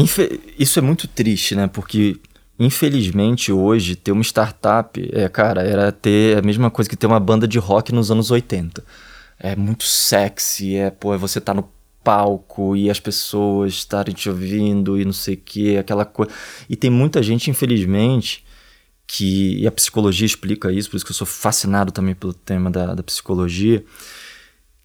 isso é muito triste, né? Porque Infelizmente, hoje, ter uma startup, é, cara, era ter a mesma coisa que ter uma banda de rock nos anos 80. É muito sexy, é, pô, é você tá no palco e as pessoas estarem te ouvindo e não sei o que, aquela coisa. E tem muita gente, infelizmente, que. E a psicologia explica isso, por isso que eu sou fascinado também pelo tema da, da psicologia,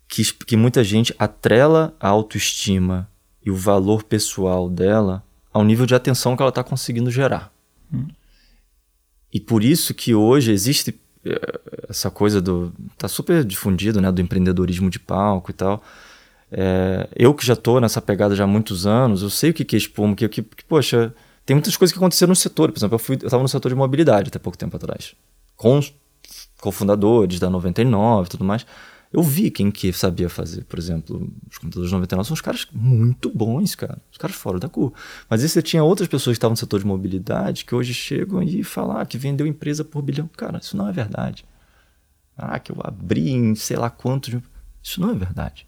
que, que muita gente atrela a autoestima e o valor pessoal dela ao nível de atenção que ela está conseguindo gerar. E por isso que hoje existe eh, essa coisa do. tá super difundido, né? Do empreendedorismo de palco e tal. É, eu que já tô nessa pegada já há muitos anos, eu sei o que, que é espuma, que, que, que, poxa, tem muitas coisas que aconteceram no setor. Por exemplo, eu, fui, eu tava no setor de mobilidade até pouco tempo atrás. Com cofundadores da 99 e tudo mais. Eu vi quem que sabia fazer, por exemplo, os computadores 99 são os caras muito bons, cara. Os caras fora da curva. Mas aí você tinha outras pessoas que estavam no setor de mobilidade que hoje chegam e falam ah, que vendeu empresa por bilhão. Cara, isso não é verdade. Ah, que eu abri em sei lá quantos. Isso não é verdade.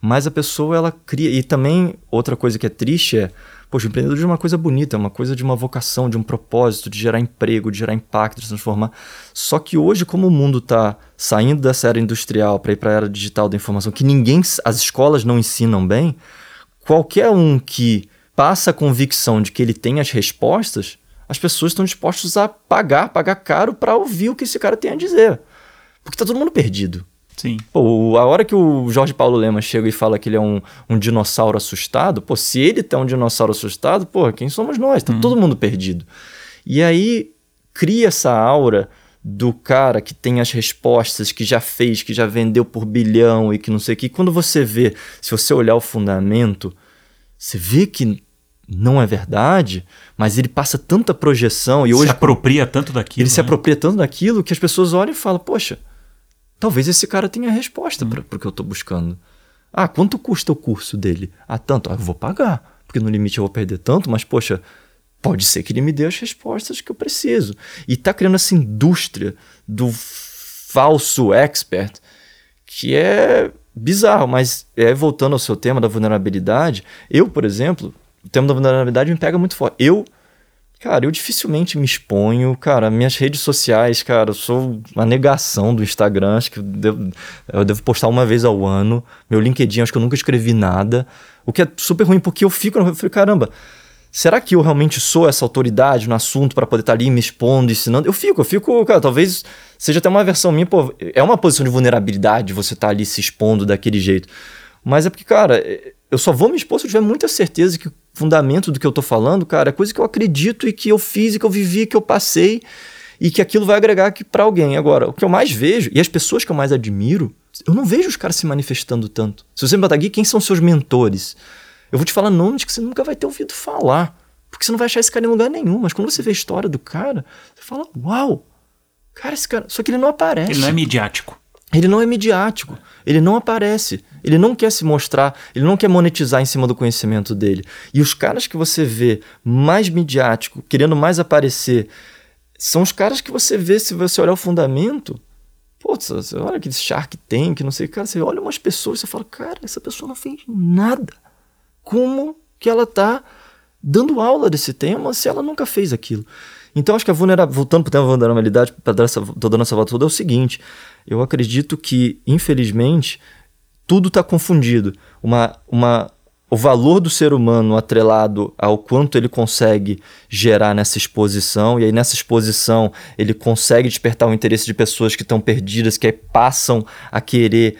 Mas a pessoa, ela cria. E também, outra coisa que é triste é Poxa, empreendedorismo é uma coisa bonita, é uma coisa de uma vocação, de um propósito, de gerar emprego, de gerar impacto, de transformar. Só que hoje, como o mundo está saindo dessa era industrial para ir para a era digital da informação, que ninguém, as escolas não ensinam bem, qualquer um que passa a convicção de que ele tem as respostas, as pessoas estão dispostas a pagar, pagar caro para ouvir o que esse cara tem a dizer. Porque está todo mundo perdido. Sim. Pô, a hora que o Jorge Paulo Lema chega e fala que ele é um, um dinossauro assustado, pô, se ele tá um dinossauro assustado, pô, quem somos nós? Tá hum. todo mundo perdido. E aí cria essa aura do cara que tem as respostas, que já fez, que já vendeu por bilhão e que não sei o que. Quando você vê, se você olhar o fundamento, você vê que não é verdade, mas ele passa tanta projeção e se hoje. Se apropria tanto daquilo. Ele né? se apropria tanto daquilo que as pessoas olham e falam, poxa Talvez esse cara tenha a resposta hum. para o que eu estou buscando. Ah, quanto custa o curso dele? Ah, tanto. Ah, eu vou pagar, porque no limite eu vou perder tanto, mas poxa, pode ser que ele me dê as respostas que eu preciso. E está criando essa indústria do falso expert que é bizarro, mas é voltando ao seu tema da vulnerabilidade, eu, por exemplo, o tema da vulnerabilidade me pega muito forte. Eu Cara, eu dificilmente me exponho. Cara, minhas redes sociais, cara, eu sou uma negação do Instagram. Acho que eu devo, eu devo postar uma vez ao ano. Meu LinkedIn, acho que eu nunca escrevi nada. O que é super ruim, porque eu fico. Eu falei, caramba, será que eu realmente sou essa autoridade no assunto para poder estar tá ali me expondo, ensinando? Eu fico, eu fico, cara, talvez seja até uma versão minha, pô, é uma posição de vulnerabilidade você estar tá ali se expondo daquele jeito. Mas é porque, cara, eu só vou me expor se eu tiver muita certeza que fundamento do que eu tô falando, cara, é coisa que eu acredito e que eu fiz e que eu vivi, que eu passei e que aquilo vai agregar aqui para alguém. Agora, o que eu mais vejo, e as pessoas que eu mais admiro, eu não vejo os caras se manifestando tanto. Se você me botar aqui, quem são seus mentores? Eu vou te falar nomes que você nunca vai ter ouvido falar. Porque você não vai achar esse cara em lugar nenhum. Mas quando você vê a história do cara, você fala, uau! Cara, esse cara. Só que ele não aparece. Ele não é midiático. Ele não é midiático. Ele não aparece. Ele não quer se mostrar, ele não quer monetizar em cima do conhecimento dele. E os caras que você vê mais midiático, querendo mais aparecer, são os caras que você vê, se você olhar o fundamento, putz, você olha aquele Shark Tank, não sei, cara, você olha umas pessoas e você fala, cara, essa pessoa não fez nada. Como que ela tá dando aula desse tema se ela nunca fez aquilo? Então, acho que a vulnerabilidade, voltando para o tema da vulnerabilidade, para dar essa, dando essa volta toda, é o seguinte: eu acredito que, infelizmente, tudo está confundido. Uma, uma, o valor do ser humano atrelado ao quanto ele consegue gerar nessa exposição, e aí nessa exposição ele consegue despertar o interesse de pessoas que estão perdidas, que passam a querer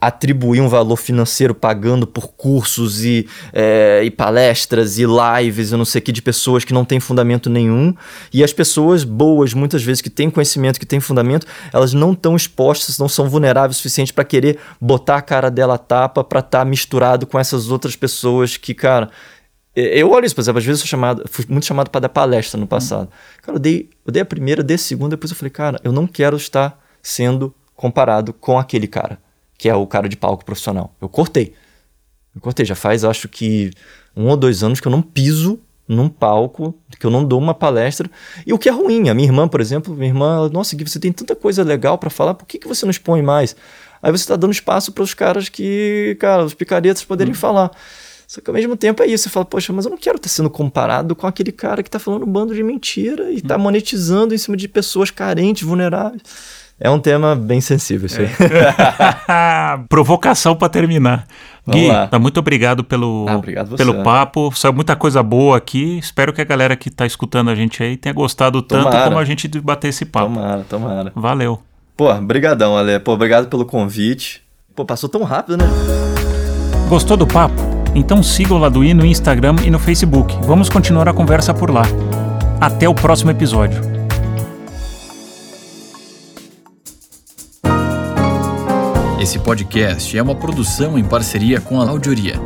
atribuir um valor financeiro pagando por cursos e, é, e palestras e lives e não sei o que de pessoas que não têm fundamento nenhum. E as pessoas boas, muitas vezes, que têm conhecimento, que têm fundamento, elas não estão expostas, não são vulneráveis o suficiente para querer botar a cara dela a tapa para estar tá misturado com essas outras pessoas que, cara. Eu olho isso, por exemplo, às vezes eu chamado, fui muito chamado para dar palestra no passado. Cara, eu dei, eu dei a primeira, dei a segunda, depois eu falei, cara, eu não quero estar sendo comparado com aquele cara que é o cara de palco profissional. Eu cortei. Eu cortei, já faz acho que um ou dois anos que eu não piso num palco, que eu não dou uma palestra. E o que é ruim, a minha irmã, por exemplo, minha irmã, ela, nossa, Gui, você tem tanta coisa legal para falar, por que, que você não expõe mais? Aí você está dando espaço para os caras que, cara, os picaretas poderem hum. falar. Só que ao mesmo tempo é isso, você fala, poxa, mas eu não quero estar sendo comparado com aquele cara que está falando um bando de mentira e está hum. monetizando em cima de pessoas carentes, vulneráveis. É um tema bem sensível isso aí. É. Provocação para terminar. Vamos Gui, lá. Tá, muito obrigado pelo, ah, obrigado pelo papo. Saiu muita coisa boa aqui. Espero que a galera que está escutando a gente aí tenha gostado tomara. tanto como a gente bater esse papo. Tomara, tomara. Valeu. Pô, brigadão, Ale. Pô, obrigado pelo convite. Pô, passou tão rápido, né? Gostou do papo? Então siga o Laduí no Instagram e no Facebook. Vamos continuar a conversa por lá. Até o próximo episódio. Esse podcast é uma produção em parceria com a Audioria.